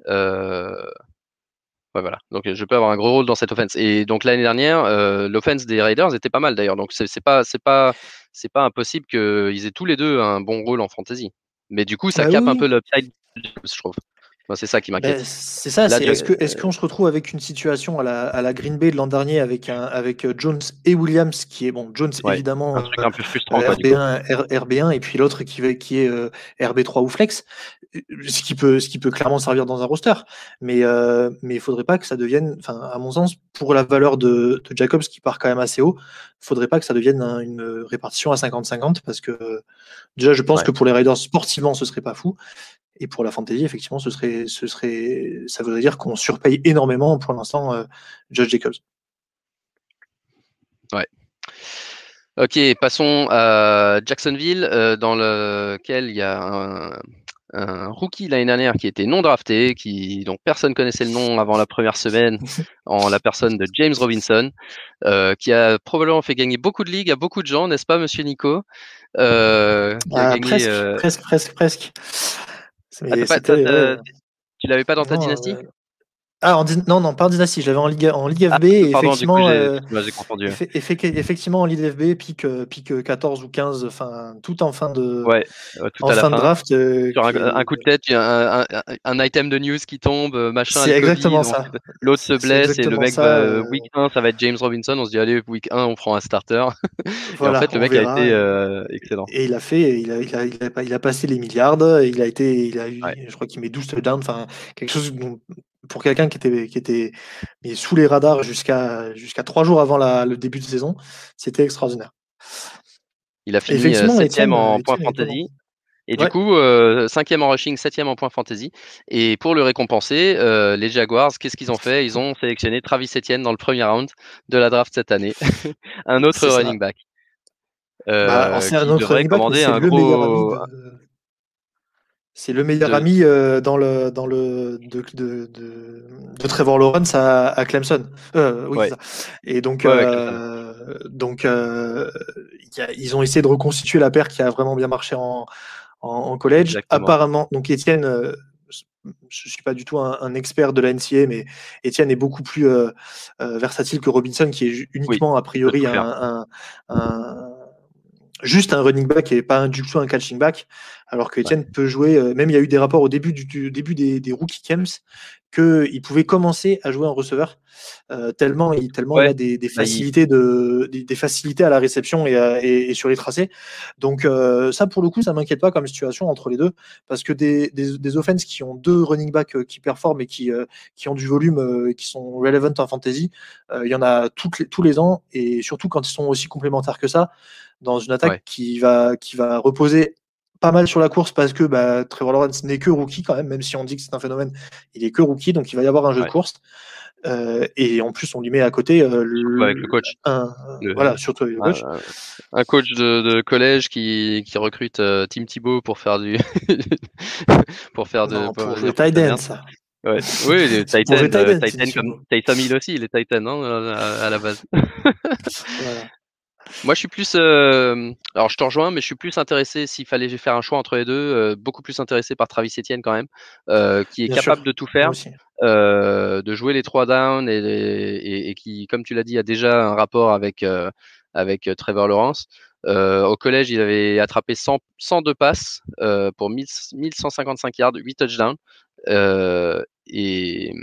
Euh, ouais, voilà. Donc je peux avoir un gros rôle dans cette offense. Et donc l'année dernière, euh, l'offense des Raiders était pas mal d'ailleurs. Donc c'est pas c'est pas c'est pas impossible qu'ils aient tous les deux un bon rôle en fantasy. Mais du coup, ça bah cape un peu l'upside, je trouve c'est ça qui m'inquiète. Ben, c'est ça. est-ce que est-ce qu'on se retrouve avec une situation à la, à la Green Bay de l'an dernier avec un avec euh, Jones et Williams qui est bon Jones évidemment un truc un peu frustrant, RB1, RB1 et puis l'autre qui qui est euh, RB3 ou flex, ce qui peut ce qui peut clairement servir dans un roster. Mais euh, mais il faudrait pas que ça devienne, enfin à mon sens, pour la valeur de, de Jacobs qui part quand même assez haut, il faudrait pas que ça devienne une répartition à 50-50 parce que déjà je pense que pour les Raiders sportivement ce serait pas fou et pour la fantasy, effectivement, ce serait, ce serait, ça voudrait dire qu'on surpaye énormément pour l'instant euh, Josh Jacobs. Ouais. Ok, passons à Jacksonville, euh, dans lequel il y a un, rookie l'année dernière qui était non drafté, qui, dont personne connaissait le nom avant la première semaine, en la personne de James Robinson, euh, qui a probablement fait gagner beaucoup de ligues à beaucoup de gens, n'est-ce pas, monsieur Nico? Ah, presque, presque, presque, presque. Ah, tu l'avais pas dans ta dynastie? euh, ah, en, non, non, pas en dynastie, je l'avais en Ligue, en Ligue FB. Ah, et effectivement, euh, effectivement, en Ligue FB, pique, euh, pique 14 ou 15, enfin, tout en fin de, ouais, en fin, de draft. Sur un, coup de tête, a un, un, item de news qui tombe, machin. C'est exactement ça. L'autre se blesse et le mec, va, week 1, ça va être James Robinson. On se dit, allez, week 1, on prend un starter. Voilà, et en fait, le mec a été excellent. Et il a fait, il a, il a, il a, il a passé les milliards, il a été, il a eu, je crois qu'il met 12 touchdowns, enfin, quelque chose dont pour quelqu'un qui était, qui était sous les radars jusqu'à jusqu'à trois jours avant le début de saison, c'était extraordinaire. Il a fini septième en point fantasy. Et du coup, cinquième en rushing, septième en point fantasy. Et pour le récompenser, les Jaguars, qu'est-ce qu'ils ont fait? Ils ont sélectionné Travis Etienne dans le premier round de la draft cette année, un autre running back. Bah, c'est un autre running back, le meilleur ami c'est le meilleur ami dans le dans le de, de, de, Trevor Lawrence à, à Clemson. Euh, oui, ça. Et donc donc ils ont essayé de reconstituer la paire qui a vraiment bien marché en en, collège. Apparemment, donc Étienne, je suis pas du tout un, expert de la NCA, mais Étienne est beaucoup plus versatile que Robinson, qui est uniquement a priori un, un juste un running back et pas un du tout un catching back, alors que Etienne peut jouer. Euh, même il y a eu des rapports au début du, début des, des, rookie camps qu'il pouvait commencer à jouer en receveur euh, tellement il tellement il a des, des bah, facilités de des, facilités à la réception et, et, sur les tracés. Donc euh, ça pour le coup ça m'inquiète pas comme situation entre les deux parce que des, des, offenses qui ont deux running backs qui performent et qui qui ont du volume qui sont relevant en fantasy, il y en a toutes les, tous les ans et surtout quand ils sont aussi complémentaires que ça dans une attaque qui, va, qui va reposer pas mal sur la course parce que bah, Trevor Lawrence n'est que rookie quand même, même si on dit que c'est un phénomène, il est que rookie, donc il va y avoir un jeu de course. Euh, et en plus, on lui met à côté euh, le, avec le coach. Un, voilà, surtout avec le coach. Un, coach de, collège qui, qui recrute euh, Tim Thibault pour faire du pour faire de pour, le tight end, ça. Ouais. Oui, les Titans, Titan comme Taysom Hill aussi, les Titans hein, à, à, la base. voilà. Moi, je suis plus. Euh, alors, je te rejoins, mais je suis plus intéressé, s'il fallait faire un choix entre les deux, euh, beaucoup plus intéressé par Travis Etienne quand même, euh, qui est capable de tout faire, de jouer les trois downs et, et, qui, comme tu l'as dit, a déjà un rapport avec, avec Trevor Lawrence. au collège, il avait attrapé 100, 102 passes pour 1155 yards, 8 touchdowns. et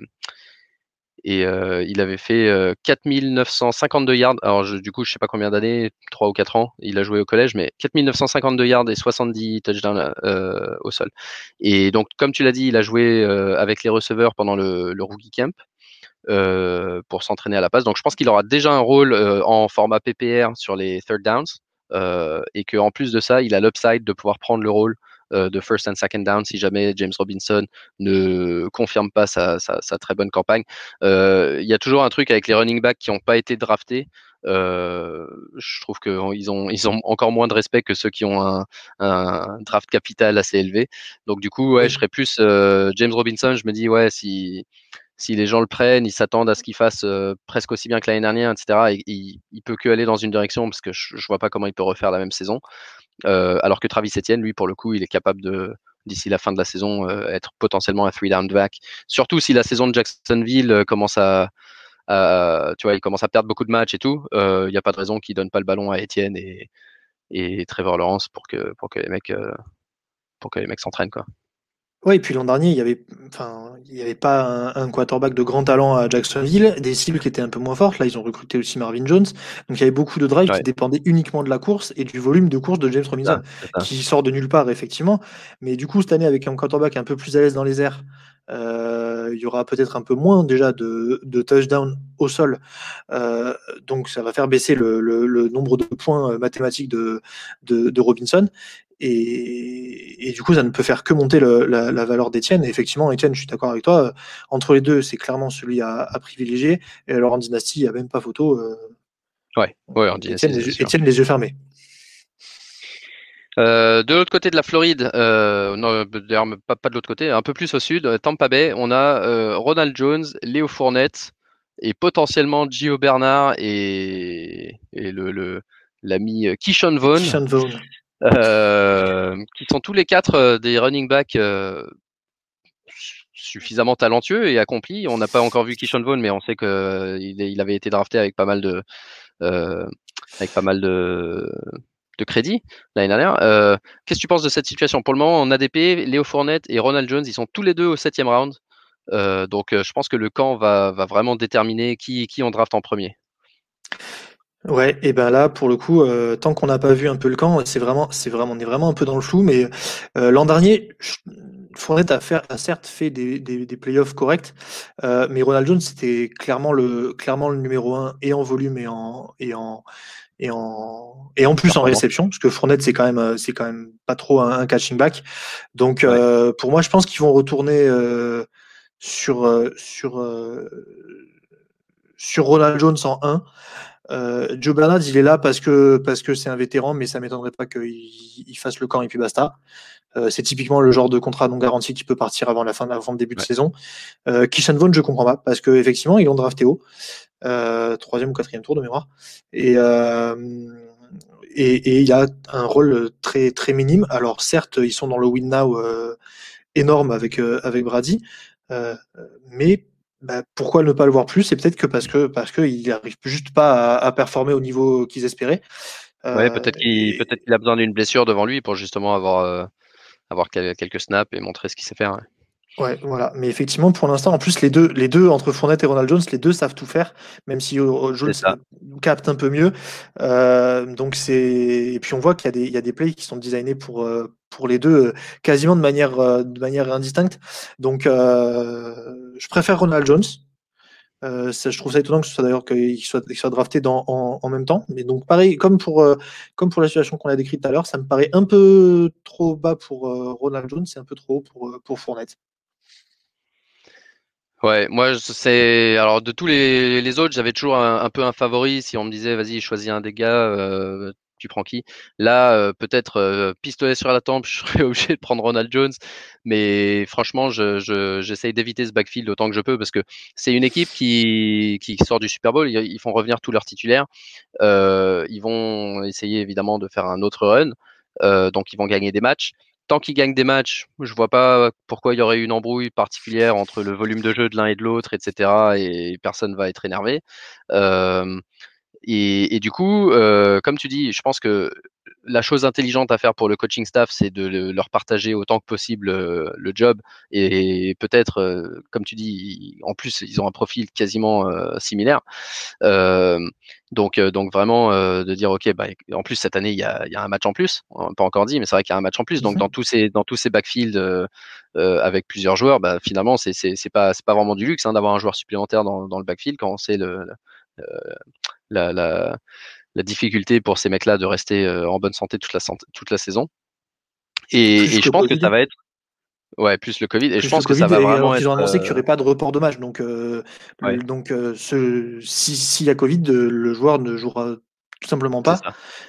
et il avait fait 4952 euh, yards. Alors, du coup, je sais pas combien d'années, 3 ou 4 ans, il a joué au collège, mais 4952 yards et 70 touchdowns au sol. Et donc, comme tu l'as dit, il a joué avec les receveurs pendant le, rookie camp. pour s'entraîner à la passe. Donc je pense qu'il aura déjà un rôle en format PPR sur les third downs et qu'en plus de ça, il a l'upside de pouvoir prendre le rôle de first and second down si jamais James Robinson ne confirme pas sa, très bonne campagne. Euh, il y a toujours un truc avec les running backs qui n'ont pas été draftés. Euh, je trouve qu'ils ont, ils ont encore moins de respect que ceux qui ont un, draft capital assez élevé. Donc du coup, ouais, je serais plus James Robinson. Je me dis, ouais, si, si les gens le prennent, ils s'attendent à ce qu'il fasse presque aussi bien que l'année dernière, etc. Et, il, il, peut que aller dans une direction parce que je, je vois pas comment il peut refaire la même saison. Euh, alors que Travis Etienne, lui, pour le coup, il est capable de, d'ici la fin de la saison, euh, être potentiellement un three down back. Surtout si la saison de Jacksonville euh, commence à, tu vois, il commence à perdre beaucoup de matchs et tout. Il n'y a pas de raison qu'il donne pas le ballon à Etienne et, et Trevor Lawrence pour que, pour que les mecs, pour que les mecs s'entraînent, quoi. Oui, et puis l'an dernier, il y avait, enfin, il y avait pas un, quarterback de grand talent à Jacksonville, des cibles qui étaient un peu moins fortes. Là, ils ont recruté aussi Marvin Jones. Donc il y avait beaucoup de drives qui dépendaient uniquement de la course et du volume de course de James Robinson, qui sort de nulle part, effectivement. Mais du coup, cette année, avec un quarterback un peu plus à l'aise dans les airs, euh, il y aura peut-être un peu moins déjà de, de touchdown au sol. Euh, donc ça va faire baisser le, le, nombre de points euh, mathématiques de, de, de Robinson. Et, et, du coup, ça ne peut faire que monter le, la, la, valeur d'Etienne. Et effectivement, Etienne, je suis d'accord avec toi. Entre les deux, c'est clairement celui à, à, privilégier. Et alors en dynastie, il n'y a même pas photo. Euh, ouais, ouais, en dynastie. Etienne, les, yeux fermés. Euh, de l'autre côté de la Floride, euh, non, d'ailleurs pas, pas, de l'autre côté, un peu plus au sud, Tampa Bay, on a euh, Ronald Jones, Léo Fournette et potentiellement Gio Bernard et, et le l'ami Kishon Vaughn. Kishon Vaughn. Euh, qui sont tous les quatre euh, des running backs euh, suffisamment talentueux et accomplis. On n'a pas encore vu Kishon Vaughn, mais on sait qu'il il avait été drafté avec pas mal de, avec pas mal de, l'année dernière. Qu'est-ce que tu penses de cette situation? Pour le moment, en ADP, Léo Fournette et Ronald Jones, ils sont tous les deux au septième round. donc, je pense que le camp va, va vraiment déterminer qui, qui on draft en premier. Ouais, et ben là, pour le coup, euh, tant qu'on n'a pas vu un peu le camp, c'est vraiment, c'est vraiment, on est vraiment un peu dans le flou. Mais euh, l'an dernier, Fournette a, fait, a certes fait des, des, des playoffs corrects, euh, mais Ronald Jones c'était clairement le, clairement le numéro un et en volume et en, et en, et en et en plus en réception parce que Fournette c'est quand même c'est quand même pas trop un, catching back. Donc euh, pour moi je pense qu'ils vont retourner euh, sur sur sur Ronald Jones en 1 Joe Bernard il est là parce que parce que c'est un vétéran mais ça m'étonnerait pas qu'il il fasse le camp et puis basta c'est typiquement le genre de contrat non garanti qui peut partir avant la fin avant le début de saison euh, Kishan Vaughn je comprends pas parce que effectivement ils l'ont drafté haut euh, troisième ou quatrième tour de mémoire. Euh, et, et, il a un rôle très, très minime. Alors certes, ils sont dans le win now euh, énorme avec, avec Brady, mais bah, pourquoi ne pas le voir plus? C'est peut-être que parce que parce qu'il n'arrive juste pas à, performer au niveau qu'ils espéraient. ouais, peut-être qu'il peut-être qu'il a besoin d'une blessure devant lui pour justement avoir avoir quelques snaps et montrer ce qu'il sait faire. Ouais, voilà. Mais effectivement, pour l'instant, en plus, les deux, les deux, entre Fournette et Ronald Jones, les deux savent tout faire, même si Jones capte un peu mieux. Euh, donc c'est, et puis on voit qu'il y a des, il y a des plays qui sont designés pour, euh, pour les deux, euh, quasiment de manière, de manière indistincte. Donc, je préfère Ronald Jones. ça, je trouve ça étonnant que ce soit d'ailleurs qu'il soit, soit, drafté dans, en, en, même temps. Mais donc pareil, comme pour, comme pour la situation qu'on a décrite tout à l'heure, ça me paraît un peu trop bas pour Ronald Jones et un peu trop haut pour, pour Fournette. Ouais, moi c'est alors de tous les, les autres, j'avais toujours un, peu un favori. Si on me disait vas-y, choisis un des gars, euh, tu prends qui Là, euh, peut-être euh, pistolet sur la tempe, je serais obligé de prendre Ronald Jones. Mais franchement, je, je, j'essaye d'éviter ce backfield autant que je peux parce que c'est une équipe qui, qui sort du Super Bowl. Ils, font revenir tous leurs titulaires. ils vont essayer évidemment de faire un autre run. donc ils vont gagner des matchs tant qu'ils gagnent des matchs, je vois pas pourquoi il y aurait une embrouille particulière entre le volume de jeu de l'un et de l'autre, etc. Et personne va être énervé. Et, du coup, euh, comme tu dis, je pense que la chose intelligente à faire pour le coaching staff, c'est de leur partager autant que possible euh, le job. Et peut-être, euh, comme tu dis, en plus, ils ont un profil quasiment euh, similaire. donc, donc vraiment de dire, ok, bah, en plus cette année, il y a, un match en plus. On pas encore dit, mais c'est vrai qu'il y a un match en plus. Donc dans tous ces dans tous ces backfields avec plusieurs joueurs, bah, finalement, c'est pas pas vraiment du luxe hein, d'avoir un joueur supplémentaire dans, dans le backfield quand c'est le, la, la la difficulté pour ces mecs-là de rester euh, en bonne santé toute la, toute la saison. Et, je pense que ça va être. Ouais, plus le Covid. Et je pense que ça va vraiment Ils ont annoncé qu'il n'y aurait euh, pas de report de match. Donc, euh, donc s'il si, y a Covid, le joueur ne jouera tout simplement pas,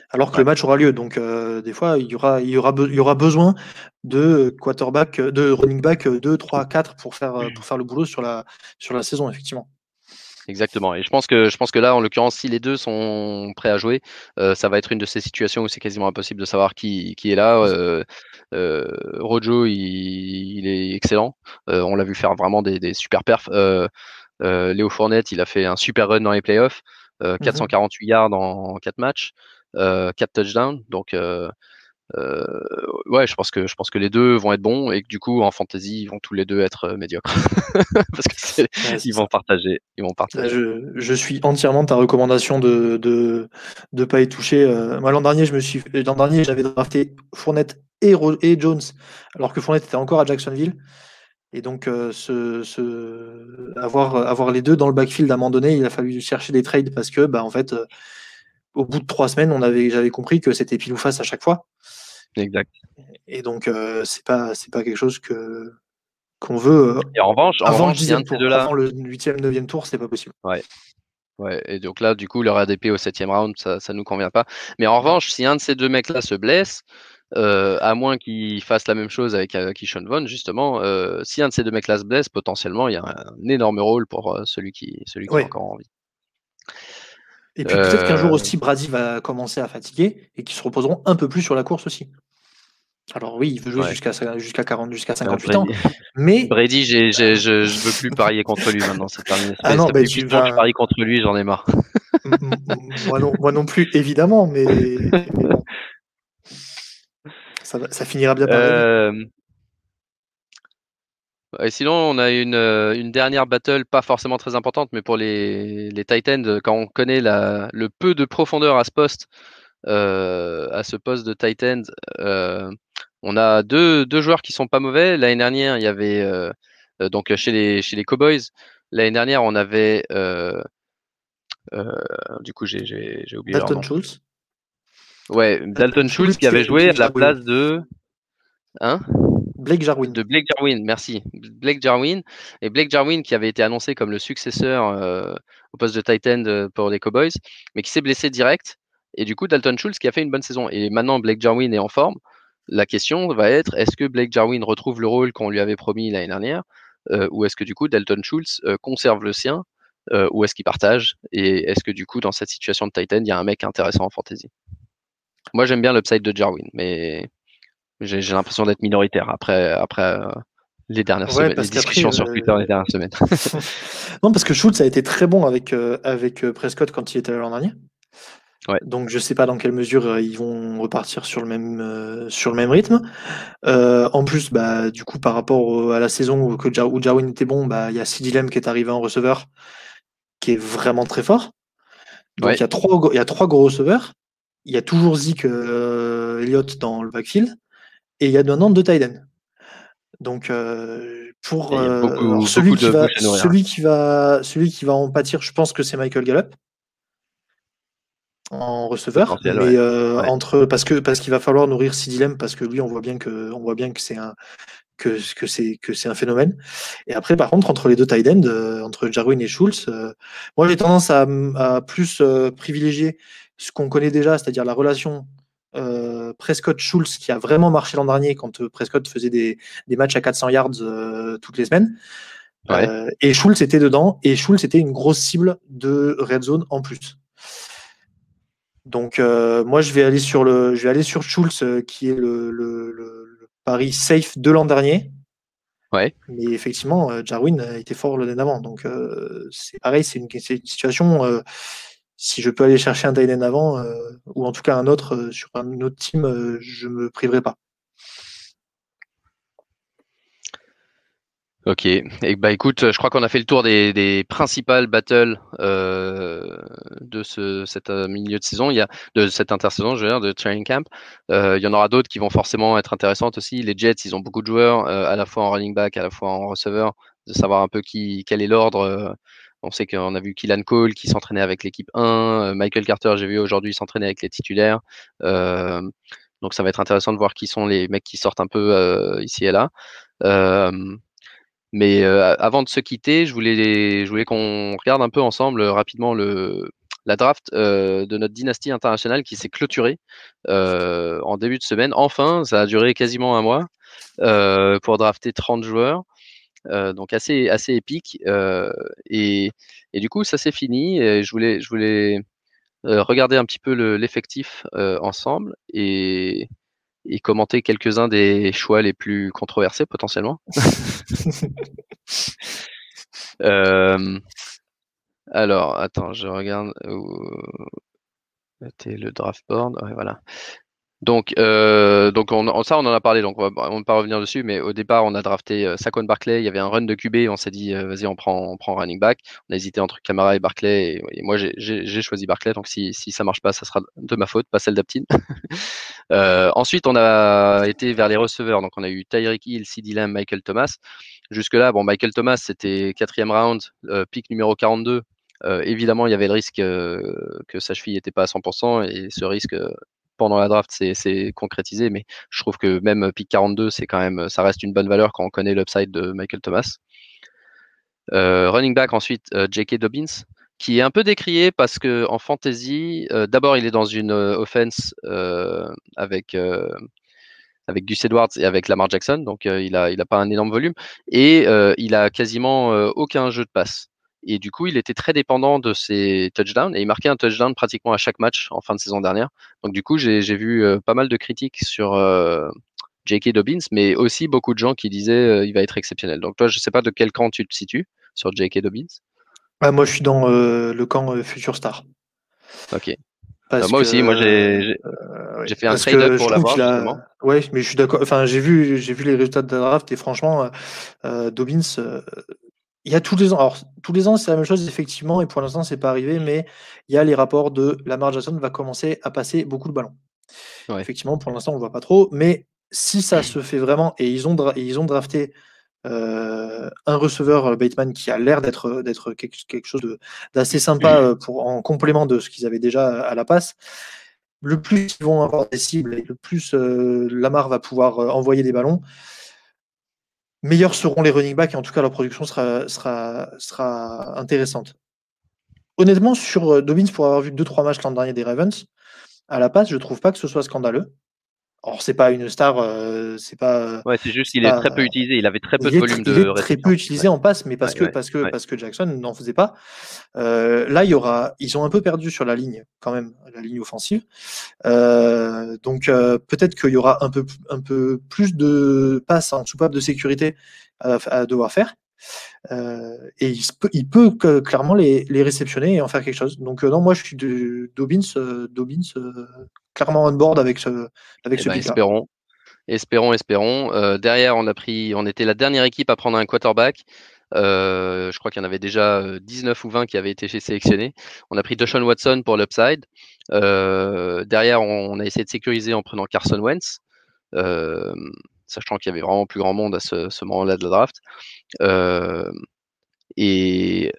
alors que le match aura lieu. Donc, des fois, il y aura, il y aura, il y aura besoin de quarterback, de running back 2, 3, 4 pour faire, pour faire le boulot sur la, sur la saison, effectivement. Exactement. Et je pense que je pense que là, en l'occurrence, si les deux sont prêts à jouer, euh, ça va être une de ces situations où c'est quasiment impossible de savoir qui, qui est là. Euh, euh, Rojo, il, est excellent. on l'a vu faire vraiment des, des super perfs. Léo Fournette, il a fait un super run dans les playoffs. 448 mmh yards en 4 matchs, 4 touchdowns. Donc ouais, je pense que je pense que les deux vont être bons et que du coup en fantasy ils vont tous les deux être euh, médiocres parce que ils vont partager, ils vont partager. Je, je, suis entièrement ta recommandation de de de pas y toucher. Euh, moi l'an dernier je me suis l'an dernier j'avais drafté Fournette et, et Jones alors que Fournette était encore à Jacksonville. Et donc, ce, ce, avoir, avoir les deux dans le backfield à un moment donné, il a fallu chercher des trades parce que, bah, en fait, au bout de trois semaines, on avait, j'avais compris que c'était pile ou face à chaque fois. Exact. Et donc, euh, c'est pas, c'est pas quelque chose que qu'on veut. Euh, et en revanche, avant, le 10 tour, avant le 8e, 9e tour, c'est pas possible. Ouais. Ouais, et donc là, du coup, leur ADP au 7e round, ça, ça nous convient pas. Mais en revanche, si un de ces deux mecs-là se blesse, euh, à moins qu'il fasse la même chose avec Kishon Von, justement, si un de ces deux mecs-là se blesse, potentiellement, il y a un, énorme rôle pour celui qui, celui qui a encore envie. Et puis peut-être qu'un jour aussi, Brady va commencer à fatiguer et qu'ils se reposeront un peu plus sur la course aussi. Alors oui, il veut jouer jusqu'à jusqu'à 40, jusqu'à 58 ans. Mais Brady, j'ai, je, je veux plus parier contre lui maintenant. C'est terminé. Ah non, bah, tu vas... je parie contre lui, j'en ai marre. moi, non, moi non plus, évidemment, mais, ça, ça, finira bien par. Euh... Et sinon, on a une, euh, une, dernière battle, pas forcément très importante, mais pour les, les Titans, quand on connaît la, le peu de profondeur à ce poste, euh, à ce poste de Titans, euh, on a deux, deux, joueurs qui sont pas mauvais. L'année dernière, il y avait donc chez les, chez les Cowboys, l'année dernière, on avait du coup, j'ai oublié. Dalton Schultz Ouais, Dalton Schultz qui avait joué à la place de. Hein? Blake Jarwin. De Blake Jarwin, merci. Blake Jarwin. Et Blake Jarwin qui avait été annoncé comme le successeur au poste de Titan pour les Cowboys, mais qui s'est blessé direct. Et du coup, Dalton Schultz qui a fait une bonne saison. Et maintenant, Blake Jarwin est en forme. La question va être est-ce que Blake Jarwin retrouve le rôle qu'on lui avait promis l'année dernière euh, Ou est-ce que du coup, Dalton Schultz euh, conserve le sien euh, Ou est-ce qu'il partage Et est-ce que du coup, dans cette situation de Titan, il y a un mec intéressant en fantasy? Moi, j'aime bien l'upside de Jarwin, mais j'ai l'impression d'être minoritaire après, après les dernières semaines, les discussions sur Twitter les dernières semaines. non, parce que Schultz a été très bon avec, avec Prescott quand il était l'an dernier. Donc je ne sais pas dans quelle mesure euh, ils vont repartir sur le même, euh, sur le même rythme. Euh, en plus, bah, du coup, par rapport à la saison où, que Jarwin était bon, bah, il y a Sidilem qui est arrivé en receveur, qui est vraiment très fort. Donc il y, a trois, y a trois gros receveurs. Il y a toujours Zik Elliott dans le backfield. Et il y a maintenant deux Tiden. Donc pour celui, qui va, celui, qui va, celui qui va en pâtir, je pense que c'est Michael Gallup en receveur, mais euh, entre parce que parce qu'il va falloir nourrir Sidilem parce que lui on voit bien que on voit bien que c'est un que, que c'est que c'est un phénomène. Et après par contre entre les deux tight ends, euh, entre Jarwin et Schultz, euh, moi j'ai tendance à, à plus privilégier ce qu'on connaît déjà, c'est-à-dire la relation Prescott-Schultz qui a vraiment marché l'an dernier quand Prescott faisait des, des, matchs à 400 yards toutes les semaines. et Schultz était dedans et Schultz était une grosse cible de red zone en plus. Donc euh, moi je vais aller sur le, je vais aller sur Schulz euh, qui est le, le, pari safe de l'an dernier. Ouais. Mais effectivement, euh, Jarwin a été fort l'année d'avant. Donc c'est pareil, c'est une, situation. si je peux aller chercher un Tyden avant, ou en tout cas un autre sur un autre team, je me priverai pas. Ok, et bah écoute, je crois qu'on a fait le tour des, principales battles euh, de ce euh, milieu de saison. Il y a de cette intersaison, je veux dire, de training camp. Euh, il y en aura d'autres qui vont forcément être intéressantes aussi. Les Jets, ils ont beaucoup de joueurs, à la fois en running back, à la fois en receveur, de savoir un peu qui quel est l'ordre. On sait qu'on a vu Killan Cole qui s'entraînait avec l'équipe 1, Michael Carter, j'ai vu aujourd'hui s'entraîner avec les titulaires. donc ça va être intéressant de voir qui sont les mecs qui sortent un peu ici et là. Mais euh, avant de se quitter, je voulais, je voulais qu'on regarde un peu ensemble euh, rapidement le, la draft euh, de notre dynastie internationale qui s'est clôturée euh, en début de semaine. Enfin, ça a duré quasiment un mois euh, pour drafter 30 joueurs. donc assez, assez épique. Et, et, du coup, ça s'est fini. Et je voulais, je voulais regarder un petit peu l'effectif ensemble. Et, et commenter quelques-uns des choix les plus controversés potentiellement. euh, alors, attends, je regarde. C'était le draft board? Ouais, voilà. Donc, euh, donc on, ça, on en a parlé, donc on va, va pas revenir dessus, mais au départ, on a drafté euh, Saquon Barclay, il y avait un run de QB, on s'est dit, euh, vas-y, on prend, on prend running back. On a hésité entre Camara et Barclay, et, moi, j'ai choisi Barclay, donc si, si ça marche pas, ça sera de ma faute, pas celle d'Aptine. euh, ensuite, on a été vers les receveurs, donc on a eu Tyreek Hill, CD Lamb, Michael Thomas. Jusque-là, bon, Michael Thomas, c'était quatrième round, euh, pick numéro 42. Euh, évidemment, il y avait le risque que sa cheville n'était pas à 100%, et ce risque pendant la draft, c'est concrétisé, mais je trouve que même pick 42, c'est quand même, ça reste une bonne valeur quand on connaît l'upside de Michael Thomas. Euh, running back ensuite, euh, J.K. Dobbins, qui est un peu décrié parce que en fantasy, euh, d'abord il est dans une offense avec avec Gus Edwards et avec Lamar Jackson, donc il a il a pas un énorme volume et il a quasiment aucun jeu de passe. Et du coup, il était très dépendant de ses touchdowns et il marquait un touchdown pratiquement à chaque match en fin de saison dernière. Donc du coup, j'ai vu euh, pas mal de critiques sur euh, J.K. Dobbins, mais aussi beaucoup de gens qui disaient euh, il va être exceptionnel. Donc toi, je sais pas de quel camp tu te situes sur J.K. Dobbins. Ah, moi, je suis dans le camp Future Star. Ok. Bah, moi aussi, moi j'ai fait un trade pour l'avoir. Ouais, mais je suis d'accord. Enfin, j'ai vu, j'ai vu les résultats de la draft et franchement, Dobbins, il y a tous les ans, alors tous les ans c'est la même chose effectivement, et pour l'instant c'est pas arrivé, mais il y a les rapports de Lamar Jackson va commencer à passer beaucoup de ballons. Effectivement, pour l'instant on ne voit pas trop, mais si ça se fait vraiment, et ils ont, ils ont drafté un receveur Bateman qui a l'air d'être d'être quelque, chose d'assez sympa pour en complément de ce qu'ils avaient déjà à la passe. Le plus ils vont avoir des cibles et le plus Lamar va pouvoir envoyer des ballons, meilleurs seront les running backs et en tout cas leur production sera, sera, sera intéressante. Honnêtement, sur Dobbins, pour avoir vu 2-3 matchs l'an dernier des Ravens, à la passe, je trouve pas que ce soit scandaleux. Alors c'est pas une star, euh, c'est pas. Euh, ouais, c'est juste qu'il est très peu utilisé. Il avait très peu de volume de. Il est très peu utilisé en passe, mais parce que parce que parce que Jackson n'en faisait pas. Euh, là, il y aura, ils ont un peu perdu sur la ligne quand même, la ligne offensive. donc peut-être qu'il y aura un peu un peu plus de passes en soupape de sécurité à, devoir faire. Et il peut, il peut clairement les, les, réceptionner et en faire quelque chose. Donc non, moi je suis de Dobbins, Dobbins clairement on board avec ce, avec eh ce ben, Espérons. Espérons, espérons. Euh, derrière, on a pris, on était la dernière équipe à prendre un quarterback. Euh, je crois qu'il y en avait déjà 19 euh, ou 20 qui avaient été sélectionnés. On a pris Deshaun Watson pour l'upside. derrière, on, a essayé de sécuriser en prenant Carson Wentz, sachant qu'il y avait vraiment plus grand monde à ce, moment-là de la draft. Et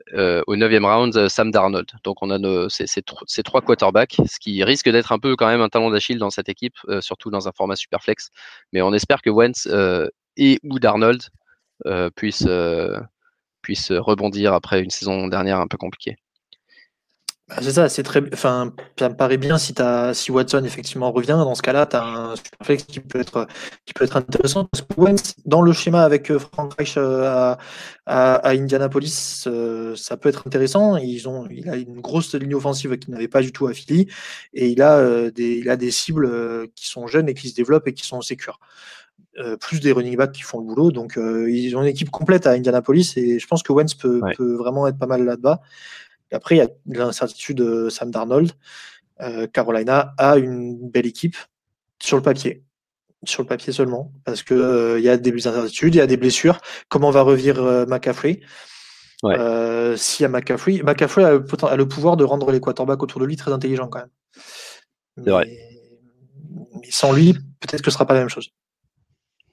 au neuvième round, Sam Darnold. Donc on a ces, trois quarterbacks, ce qui risque d'être un peu quand même un talon d'Achille dans cette équipe, surtout dans un format super flex. Mais on espère que Wentz et ou Darnold puissent rebondir après une saison dernière un peu compliquée. Bah, c'est ça, c'est très. Enfin, ça me paraît bien si, as, si Watson effectivement revient. Dans ce cas-là, tu as un superflex qui peut être, qui peut être intéressant. Parce que Wentz, dans le schéma avec euh, Frank Reich euh, à, à, Indianapolis, euh, ça peut être intéressant. Ils ont, il a une grosse ligne offensive qu'il n'avait pas du tout à Philly. Et il a, des, il a des cibles qui sont jeunes et qui se développent et qui sont sécures. plus des running backs qui font le boulot. Donc, ils ont une équipe complète à Indianapolis et je pense que Wentz peut, peut vraiment être pas mal là-bas après, il y a l'incertitude de Sam Darnold. Euh, Carolina a une belle équipe sur le papier. Sur le papier seulement. Parce qu'il euh, il y a des incertitudes, il y a des blessures. Comment va revenir euh, McCaffrey? Ouais. S'il y a McCaffrey, McCaffrey a le, pouvoir de rendre les quarterbacks autour de lui très intelligents quand même. Vrai. Mais sans lui, peut-être que ce sera pas la même chose.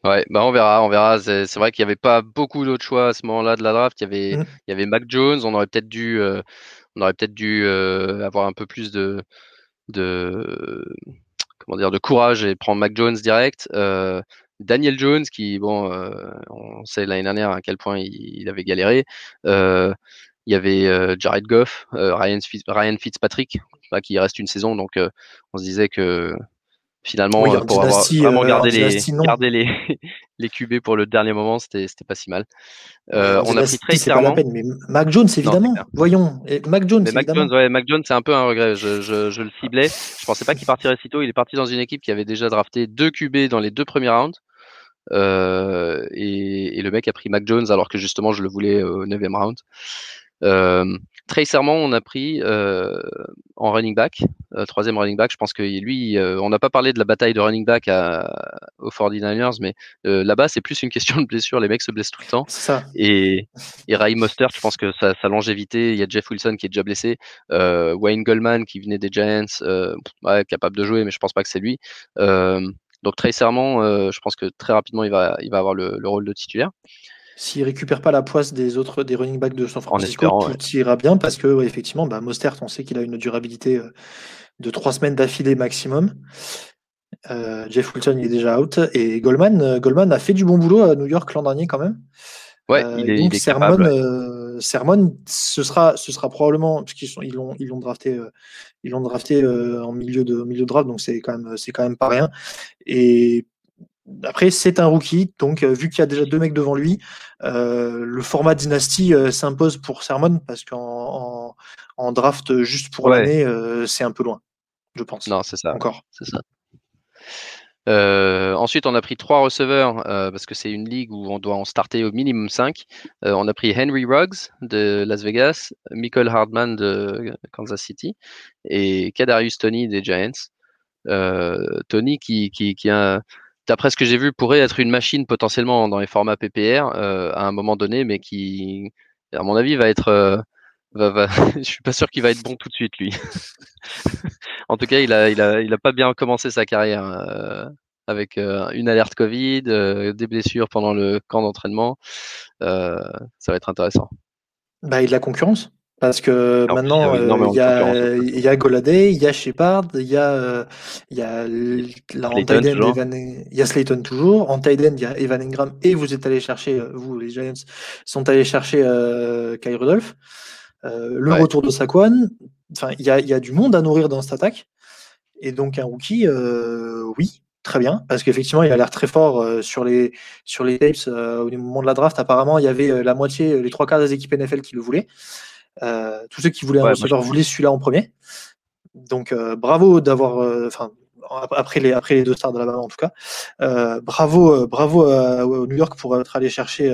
Ouais, bah on verra, on verra. C'est vrai qu'il n'y avait pas beaucoup d'autres choix à ce moment-là de la draft. Il y avait, mmh. il y avait Mac Jones. On aurait peut-être dû, euh, on aurait peut-être dû euh, avoir un peu plus de, de, comment dire, de courage et prendre Mac Jones direct. Euh, Daniel Jones, qui, bon, on sait l'année dernière à quel point il, avait galéré. il y avait Jared Goff, Ryan, Ryan Fitzpatrick, qui reste une saison, donc on se disait que finalement pour avoir vraiment euh, gardé, les, les, les QB pour le dernier moment, c'était pas si mal. Euh, on a pris très clairement. mais Mac Jones, évidemment. Voyons. Et Mac Jones, Mac Jones, ouais, Mac Jones, c'est un peu un regret. Je, je, je, le ciblais. Je pensais pas qu'il partirait si tôt. Il est parti dans une équipe qui avait déjà drafté deux QB dans les deux premiers rounds. Euh, et, et, le mec a pris Mac Jones alors que justement je le voulais au 9 round. Euh, Très on a pris euh, en running back, euh, troisième running back. Je pense que lui, euh, on n'a pas parlé de la bataille de running back à, aux 49ers, mais là-bas, c'est plus une question de blessure. Les mecs se blessent tout le temps. Ça. Et, et Ray Mostert, je pense que sa, sa, longévité, il y a Jeff Wilson qui est déjà blessé, Wayne Goldman qui venait des Giants, ouais, capable de jouer, mais je pense pas que c'est lui. donc très je pense que très rapidement, il va, il va avoir le, le rôle de titulaire s'il récupère pas la poisse des autres des running backs de San Francisco, tout ira bien parce que effectivement, bah, Mostert, on sait qu'il a une durabilité euh, de trois semaines d'affilée maximum. Euh, Jeff Wilson il est déjà out et Goldman, euh, Goldman a fait du bon boulot à New York l'an dernier quand même. Ouais, il est, donc Sermon, Sermon, ce sera, ce sera probablement parce qu'ils sont, ils l'ont, ils l'ont drafté, ils l'ont drafté en milieu de milieu de draft, donc c'est quand même, c'est quand même pas rien. Et après, c'est un rookie, donc euh, vu qu'il y a déjà deux mecs devant lui, euh, le format dynastie euh, s'impose pour Sermon parce qu'en en, draft juste pour l'année, c'est un peu loin, je pense. Non, c'est ça. Encore. C'est ça. ensuite, on a pris trois receveurs parce que c'est une ligue où on doit en starter au minimum 5. on a pris Henry Ruggs de Las Vegas, Michael Hardman de Kansas City et Kadarius Tony des Giants. Tony qui, qui, qui a d'après ce que j'ai vu, pourrait être une machine potentiellement dans les formats PPR euh, à un moment donné, mais qui, à mon avis, va être. Euh, va, je suis pas sûr qu'il va être bon tout de suite, lui. en tout cas, il a, il a, il a pas bien commencé sa carrière. Euh, avec une alerte Covid, des blessures pendant le camp d'entraînement. ça va être intéressant. Bah, a de la concurrence. Parce que maintenant, il y, a, y a Goladay, il y a Shepard, il y a, il y a la Evan, il y a Slayton toujours. En Tiden, il y a Evan Ingram et vous êtes allé chercher, vous les Giants sont allés chercher euh, Kai Rudolph. le retour de Saquon. Enfin, il y a, il y a du monde à nourrir dans cette attaque. Et donc un rookie, oui, très bien, parce qu'effectivement, il a l'air très fort sur les sur les tapes au moment de la draft. Apparemment, il y avait la moitié, les trois quarts des équipes NFL qui le voulaient. Euh, tous ceux qui voulaient un receveur voulaient celui-là en premier. Donc euh, bravo d'avoir, euh, enfin après les après les deux stars de la main en tout cas, bravo bravo au New York pour être allé chercher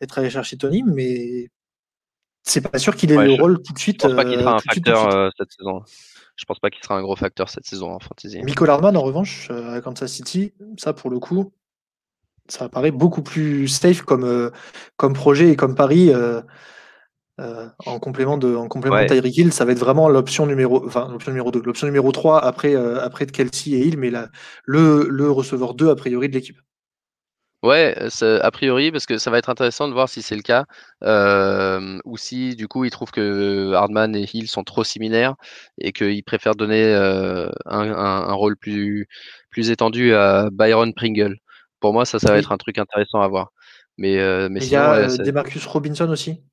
être allé chercher Tony, mais c'est pas sûr qu'il ait le rôle tout de suite. Je pense pas qu'il sera un facteur cette saison. Je pense pas qu'il sera un gros facteur cette saison en fantasy. Michael Hardman en revanche à Kansas City, ça pour le coup, ça paraît beaucoup plus safe comme comme projet et comme pari. Euh, en complément de, en complément de Tyreek Hill, ça va être vraiment l'option numéro, enfin l'option numéro 2, l'option numéro 3 après, euh, après de Kelsey et Hill, mais la, le, le receveur 2 a priori de l'équipe. Ouais, a priori, parce que ça va être intéressant de voir si c'est le cas, euh, ou si du coup ils trouvent que Hardman et Hill sont trop similaires et qu'ils préfèrent donner un, un, rôle plus, plus étendu à Byron Pringle. Pour moi, ça, ça va être un truc intéressant à voir. Mais, mais il y a Demarcus Robinson aussi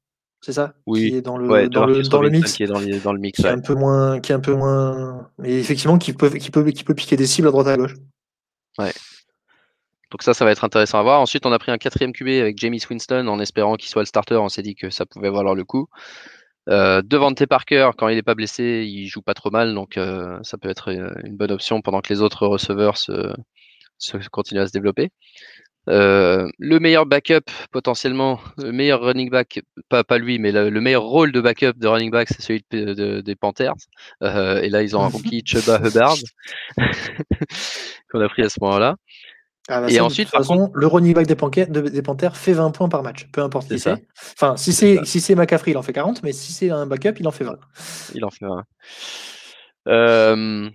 c'est ça Oui. Qui est dans le, dans, le, dans le, mix. Qui est dans, le mix. Qui est un peu moins, qui est un peu moins, mais effectivement, qui peut, qui peut, qui peut piquer des cibles à droite à gauche. Ouais. Donc ça, ça va être intéressant à voir. Ensuite, on a pris un quatrième QB avec Jamie Winston en espérant qu'il soit le starter. On s'est dit que ça pouvait valoir le coup. Euh, Devante Parker, quand il n'est pas blessé, il joue pas trop mal, donc euh, ça peut être euh, une bonne option pendant que les autres receveurs se, se continuent à se développer. Euh, le meilleur backup potentiellement, le meilleur running back, pas, pas lui, mais le, meilleur rôle de backup de running back, c'est celui des Panthers. Euh, et là, ils ont un rookie Chuba Hubbard qu'on a pris à ce moment-là. Ah bah et ensuite, de toute façon, le running back des, des, Panthers fait 20 points par match, peu importe qui c'est. Enfin, si c'est si c'est McCaffrey, il en fait 40, mais si c'est un backup, il en fait 20. Il en fait 20. Euh, euh,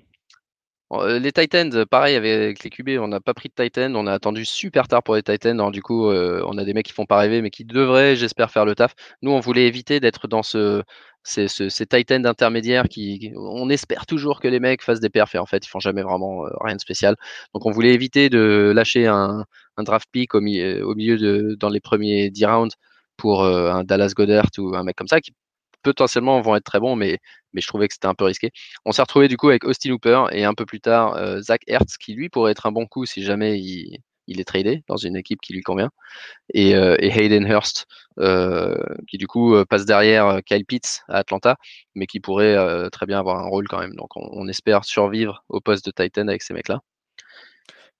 les Titans, pareil avec les QB, on n'a pas pris de Titans, on a attendu super tard pour les Titans. du coup, euh, on a des mecs qui font pas rêver, mais qui devraient, j'espère, faire le taf. Nous, on voulait éviter d'être dans ce, ces, Titans intermédiaires qui, on espère toujours que les mecs fassent des perfs et en fait, ils font jamais vraiment euh, rien de spécial. Donc, on voulait éviter de lâcher un, draft pick au, au, milieu de, dans les premiers 10 rounds pour un Dallas Goddard ou un mec comme ça qui potentiellement vont être très bons, mais, mais je trouvais que c'était un peu risqué. On s'est retrouvé du coup avec Austin Hooper et un peu plus tard euh, Zach Hertz, qui lui pourrait être un bon coup si jamais il, il est tradé dans une équipe qui lui convient. Et, euh, et Hayden Hurst, euh, qui du coup passe derrière Kyle Pitts à Atlanta, mais qui pourrait très bien avoir un rôle quand même. Donc on, on espère survivre au poste de Titan avec ces mecs-là.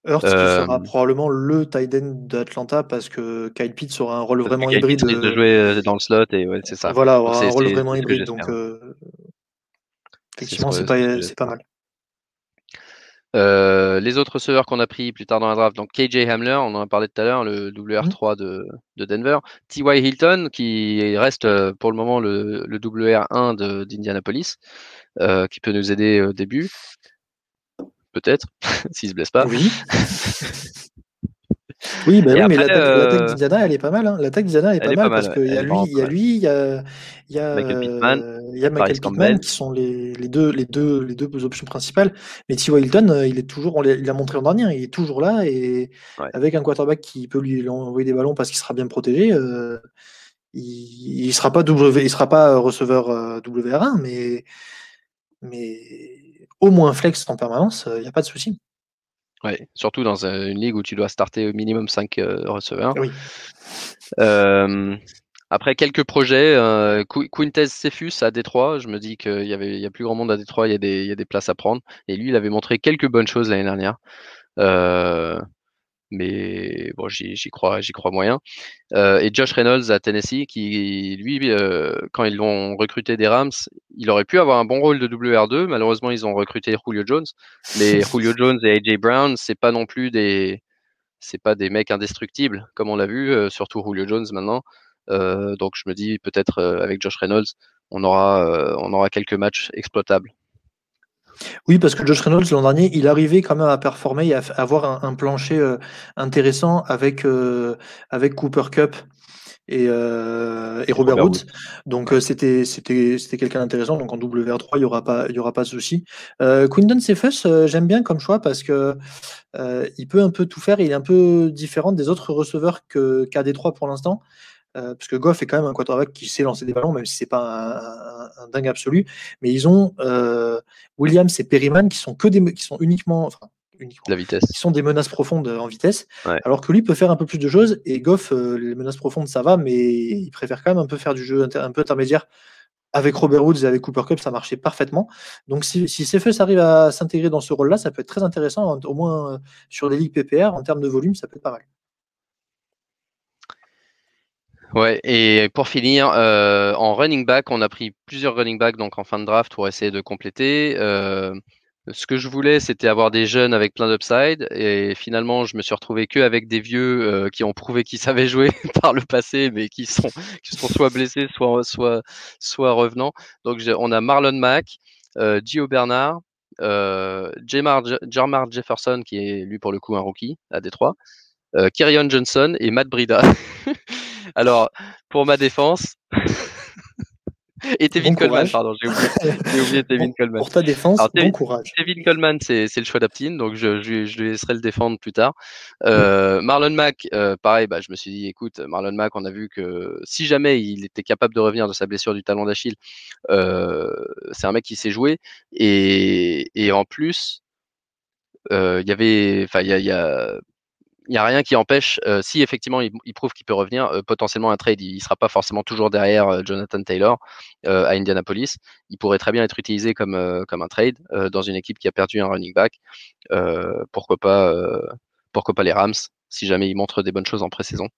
Hurts qui sera probablement le tight end d'Atlanta parce que Kyle Pitts aura un rôle vraiment hybride. de euh, jouer dans le slot et ouais, c'est ça. Voilà, aura un rôle vraiment hybride. Donc, effectivement, c'est pas, pas, mal. Euh, les autres receveurs qu'on a pris plus tard dans la draft, donc KJ Hamler, on en a parlé tout à l'heure, le WR3 de, de, Denver, T.Y. Hilton, qui reste pour le moment le, le WR1 d'Indianapolis, euh, qui peut nous aider au début peut-être, s'il se blesse pas. Oui. oui, bah oui mais l'attaque euh... d'Indiana, elle est pas mal. Hein. L'attaque d'Indiana, elle est pas mal, parce qu'il y a lui, il y a lui, il y a, il y a Michael Pittman, il y a Michael Pittman qui sont les, les, deux, les, deux, les deux options principales. Mais T. Hilton, il est toujours, on il a montré en dernier, il est toujours là et avec un quarterback qui peut lui envoyer des ballons parce qu'il sera bien protégé. Euh, il, il sera pas W, il sera pas receveur euh, WR1, mais mais au moins flex en permanence, il euh, n'y a pas de souci. Oui, surtout dans une ligue où tu dois starter au minimum 5 euh, receveurs. Oui. après quelques projets, euh, Quintez Cephus à Détroit, je me dis qu'il y avait, il y a plus grand monde à Détroit, il y, a des, il y a des places à prendre. Et lui, il avait montré quelques bonnes choses l'année dernière. Mais bon, j'y crois, j'y crois moyen. Euh, et Josh Reynolds à Tennessee, qui lui, euh, quand ils l'ont recruté des Rams, il aurait pu avoir un bon rôle de WR2. Malheureusement, ils ont recruté Julio Jones. Mais Julio Jones et AJ Brown, c'est pas non plus des, c'est pas des mecs indestructibles, comme on l'a vu, euh, surtout Julio Jones maintenant. donc je me dis peut-être avec Josh Reynolds, on aura, on aura quelques matchs exploitables. Oui, parce que Josh Reynolds, l'an dernier, il arrivait quand même à performer et à avoir un, plancher euh, intéressant avec, euh, avec Cooper Cup et, euh, et Robert, Woods. Donc c'était c'était c'était quelqu'un d'intéressant. Donc en WR3, il y aura pas il y aura pas de souci. Quinton Cephus, j'aime bien comme choix parce que il peut un peu tout faire. Il est un peu différent des autres receveurs que KD3 pour l'instant. Euh, parce que Goff est quand même un quarterback qui sait lancer des ballons, même si c'est pas un, dingue absolu. Mais ils ont euh, Williams et Perryman qui sont que des, qui sont uniquement, enfin, uniquement, la vitesse, qui sont des menaces profondes en vitesse, alors que lui peut faire un peu plus de choses. Et Goff, euh, les menaces profondes, ça va, mais il préfère quand même un peu faire du jeu un peu intermédiaire. Avec Robert Woods et avec Cooper Cup, ça marchait parfaitement. Donc, si, si Cephus arrive à s'intégrer dans ce rôle-là, ça peut être très intéressant, au moins sur des ligues PPR, en termes de volume, ça peut être pas mal. Ouais, et pour finir, euh, en running back, on a pris plusieurs running backs donc en fin de draft pour essayer de compléter. Euh, ce que je voulais, c'était avoir des jeunes avec plein d'upside, et finalement, je me suis retrouvé que avec des vieux euh, qui ont prouvé qu'ils savaient jouer par le passé, mais qui sont, qui sont soit blessés, soit, soit, soit revenants. Donc, on a Marlon Mack, Gio Bernard, Jamar, Jarmar Jefferson, qui est lui pour le coup un rookie à Détroit, euh, Johnson et Matt Brida. Alors, pour ma défense. Et Tevin Coleman, pardon, j'ai oublié, Tevin Coleman. Pour ta défense, bon courage. Tevin Coleman, c'est le choix d'Aptine, donc je, je, je, lui laisserai le défendre plus tard. Euh, Marlon Mack, euh, pareil, bah, je me suis dit, écoute, Marlon Mack, on a vu que si jamais il était capable de revenir de sa blessure du talon d'Achille, euh, c'est un mec qui sait jouer. Et, et en plus, il y avait, enfin, il y a, y a il n'y a rien qui empêche, euh, si effectivement il, prouve qu'il peut revenir, euh, potentiellement un trade, il ne sera pas forcément toujours derrière euh, Jonathan Taylor à Indianapolis. Il pourrait très bien être utilisé comme, comme un trade dans une équipe qui a perdu un running back. pourquoi, pas, pourquoi pas les Rams, si jamais il montre des bonnes choses en pré-saison.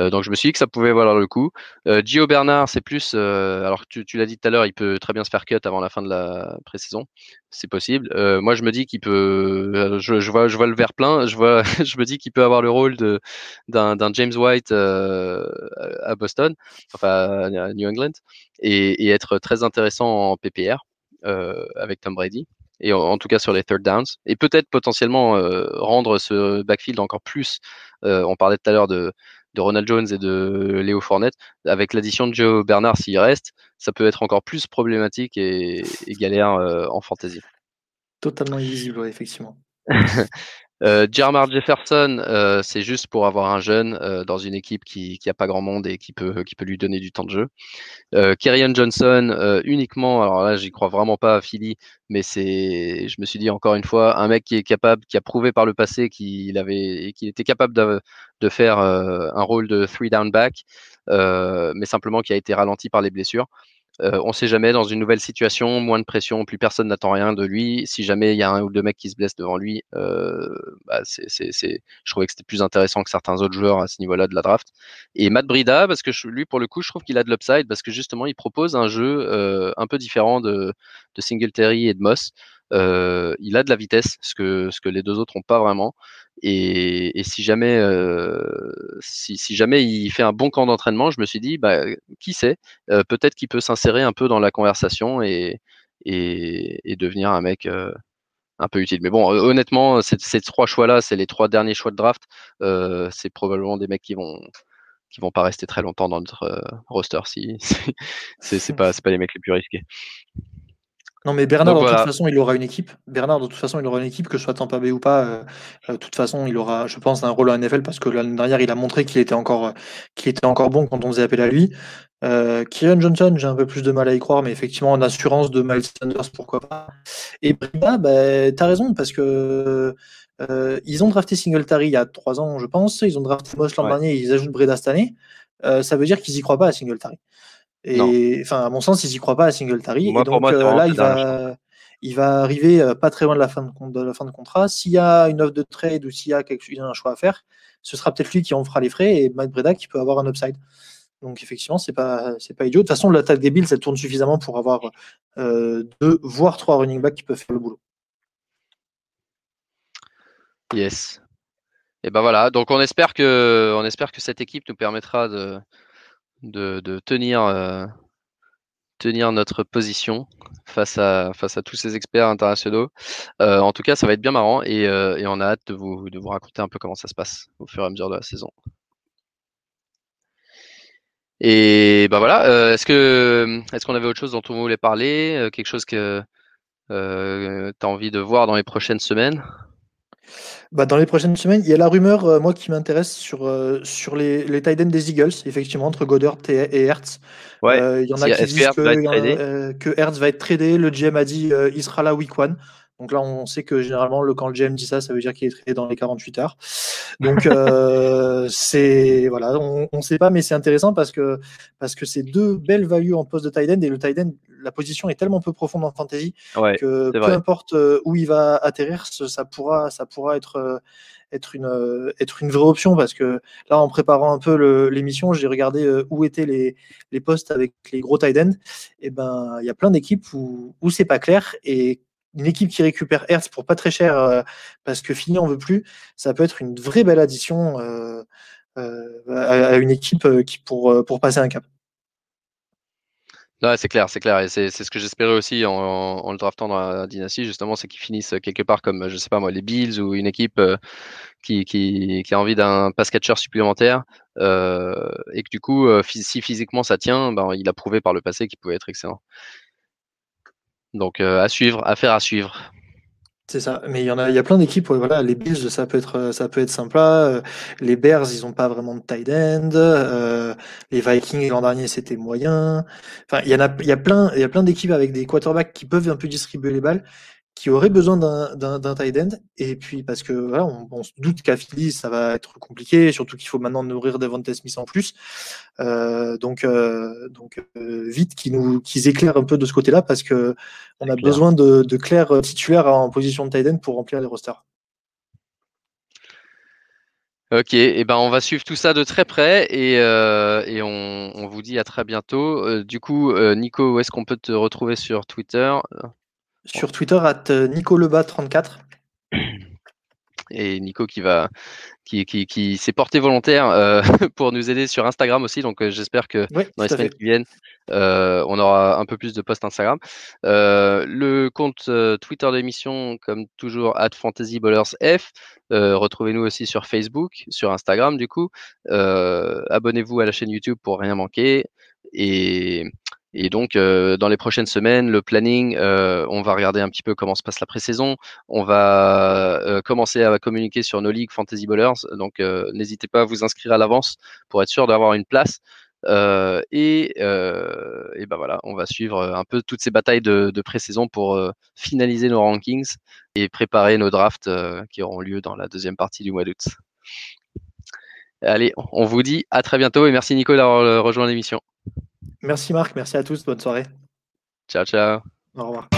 Euh, donc je me suis dit que ça pouvait valoir le coup. Euh, Gio Bernard, c'est plus, euh, alors tu, tu l'as dit tout à l'heure, il peut très bien se faire cut avant la fin de la pré-saison, c'est possible. moi je me dis qu'il peut, je, vois, le verre plein, je me dis qu'il peut avoir le rôle d'un James White à Boston, enfin à New England, et être très intéressant en PPR avec Tom Brady et en, tout cas sur les third downs, et peut-être potentiellement rendre ce backfield encore plus. on parlait tout à l'heure de, de Ronald Jones et de Léo Fournette, avec l'addition de Joe Bernard s'il reste, ça peut être encore plus problématique et, galère euh, en fantasy. Totalement illisible, effectivement. euh, Jermar Jefferson, euh, c'est juste pour avoir un jeune euh, dans une équipe qui n'a pas grand monde et qui peut, lui donner du temps de jeu. Euh, Johnson, uniquement, alors là, j'y crois vraiment pas à Philly, mais c'est, je me suis dit encore une fois, un mec qui est capable, qui a prouvé par le passé qu'il était capable de faire un rôle de three down back, mais simplement qui a été ralenti par les blessures. On ne sait jamais, dans une nouvelle situation, moins de pression, plus personne n'attend rien de lui. Si jamais il y a un ou deux mecs qui se blessent devant lui, euh, bah, je trouvais que c'était plus intéressant que certains autres joueurs à ce niveau-là de la draft. Et Matt Brida, parce que lui, pour le coup, je trouve qu'il a de l'upside, parce que justement, il propose un jeu un peu différent de, de Singletary et de Moss. Euh, il a de la vitesse, ce que, ce que les deux autres n'ont pas vraiment. Et, si jamais, euh, si, jamais il fait un bon camp d'entraînement, je me suis dit, bah, qui sait, euh, peut-être qu'il peut s'insérer un peu dans la conversation et, devenir un mec un peu utile. Mais bon, honnêtement, ces, trois choix-là, c'est les trois derniers choix de draft. c'est probablement des mecs qui vont qui vont pas rester très longtemps dans notre roster si c'est pas pas les mecs les plus risqués. Non, mais Bernard, de toute façon, il aura une équipe. Bernard, de toute façon, il aura une équipe, que ce soit Tampa Bay ou pas. Euh, euh, de toute façon, il aura, je pense, un rôle en NFL parce que l'année dernière, il a montré qu'il était encore, qu'il était encore bon quand on faisait appel à lui. Euh, Kieran Johnson, j'ai un peu plus de mal à y croire, mais effectivement, en assurance de Miles Sanders, pourquoi pas. Et Brida, bah, t'as raison, parce que euh, ils ont drafté Singletary il y a trois ans, je pense. Ils ont drafté Moss l'an dernier, ils ajoutent Breda cette année. ça veut dire qu'ils y croient pas à Singletary. Et enfin, à mon sens, ils n'y croient pas à Singletary. et donc euh, là, il va, il va arriver euh, pas très loin de la fin de, de la fin de contrat. S'il y a une offre de trade ou s'il y a quelque, un choix à faire, ce sera peut-être lui qui en fera les frais et Mike Breda qui peut avoir un upside. Donc effectivement, c'est pas c'est pas idiot. De toute façon, l'attaque des Bills, elle tourne suffisamment pour avoir euh, deux voire trois running backs qui peuvent faire le boulot. Yes. Et ben voilà. Donc on espère que on espère que cette équipe nous permettra de de, tenir, euh, tenir notre position face à, face à tous ces experts internationaux. en tout cas, ça va être bien marrant et, et, on a hâte de vous, de vous raconter un peu comment ça se passe au fur et à mesure de la saison. Et ben voilà, est-ce est-ce qu'on avait autre chose dont on voulait parler, quelque chose que euh, tu as envie de voir dans les prochaines semaines? Bah, dans les prochaines semaines, il y a la rumeur, euh, moi, qui m'intéresse sur, euh, sur les, les tight des Eagles, effectivement, entre Goddard et, Hertz. Ouais. il y en a qui disent que, que, Hertz va être tradé. Le GM a dit il sera là week one. Donc là, on sait que généralement, le, quand le GM dit ça, ça veut dire qu'il est traité dans les 48 heures. Donc euh, c'est voilà, on ne sait pas, mais c'est intéressant parce que parce que c'est deux belles values en poste de tight end et le tight end, la position est tellement peu profonde en fantasy que peu importe euh, où il va atterrir, ça pourra ça pourra être euh, être une être une vraie option parce que là, en préparant un peu l'émission, j'ai regardé où étaient les, les postes avec les gros tight ends. Et ben, il y a plein d'équipes où où c'est pas clair et une équipe qui récupère Hertz pour pas très cher euh, parce que Fini en veut plus, ça peut être une vraie belle addition euh, euh, à, une équipe qui pour, passer un cap. c'est clair, c'est clair. Et c'est ce que j'espérais aussi en, le draftant dans la dynastie, justement, c'est qu'ils finissent quelque part comme, je sais pas moi, les Bills ou une équipe qui, qui, a envie d'un pass catcher supplémentaire. et que du coup, si physiquement ça tient, ben, il a prouvé par le passé qu'il pouvait être excellent. Donc euh, à suivre, affaire à suivre. C'est ça, mais il y en a, il y a plein d'équipes. voilà, les Bills, ça peut être, ça peut être sympa. Euh, les Bears, ils ont pas vraiment de tight end. Euh, les Vikings l'an dernier, c'était moyen. Enfin, il y en a, il y a plein, il y a plein d'équipes avec des quarterbacks qui peuvent un peu distribuer les balles qui aurait besoin d'un tight end. Et puis, parce que voilà, on, se doute qu'à Philly, ça va être compliqué, surtout qu'il faut maintenant nourrir Devonta Smith en plus. Euh, donc, euh, donc euh, vite qu'ils nous qu'ils éclairent un peu de ce côté-là, parce que on a besoin de, de clairs titulaires en position de tight end pour remplir les rosters. Ok, et eh ben on va suivre tout ça de très près et, et on, on, vous dit à très bientôt. du coup, Nico, où est-ce qu'on peut te retrouver sur Twitter? Sur Twitter, at euh, NicoLeba34. Et Nico qui va qui, qui, qui s'est porté volontaire euh, pour nous aider sur Instagram aussi. Donc euh, j'espère que dans les semaines qui viennent, on aura un peu plus de posts Instagram. le compte Twitter de l'émission, comme toujours, at FantasyBallersF. Retrouvez-nous aussi sur Facebook, sur Instagram du coup. Abonnez-vous à la chaîne YouTube pour rien manquer. Et et donc, euh, dans les prochaines semaines, le planning, euh, on va regarder un petit peu comment se passe la pré-saison. On va euh, commencer à communiquer sur nos ligues Fantasy Ballers. Donc, n'hésitez pas à vous inscrire à l'avance pour être sûr d'avoir une place. et, et ben voilà, on va suivre un peu toutes ces batailles de, de pré-saison pour finaliser nos rankings et préparer nos drafts qui auront lieu dans la deuxième partie du mois d'août. Allez, on vous dit à très bientôt et merci Nico d'avoir rejoint l'émission. Merci Marc, merci à tous, bonne soirée. Ciao, ciao. Au revoir.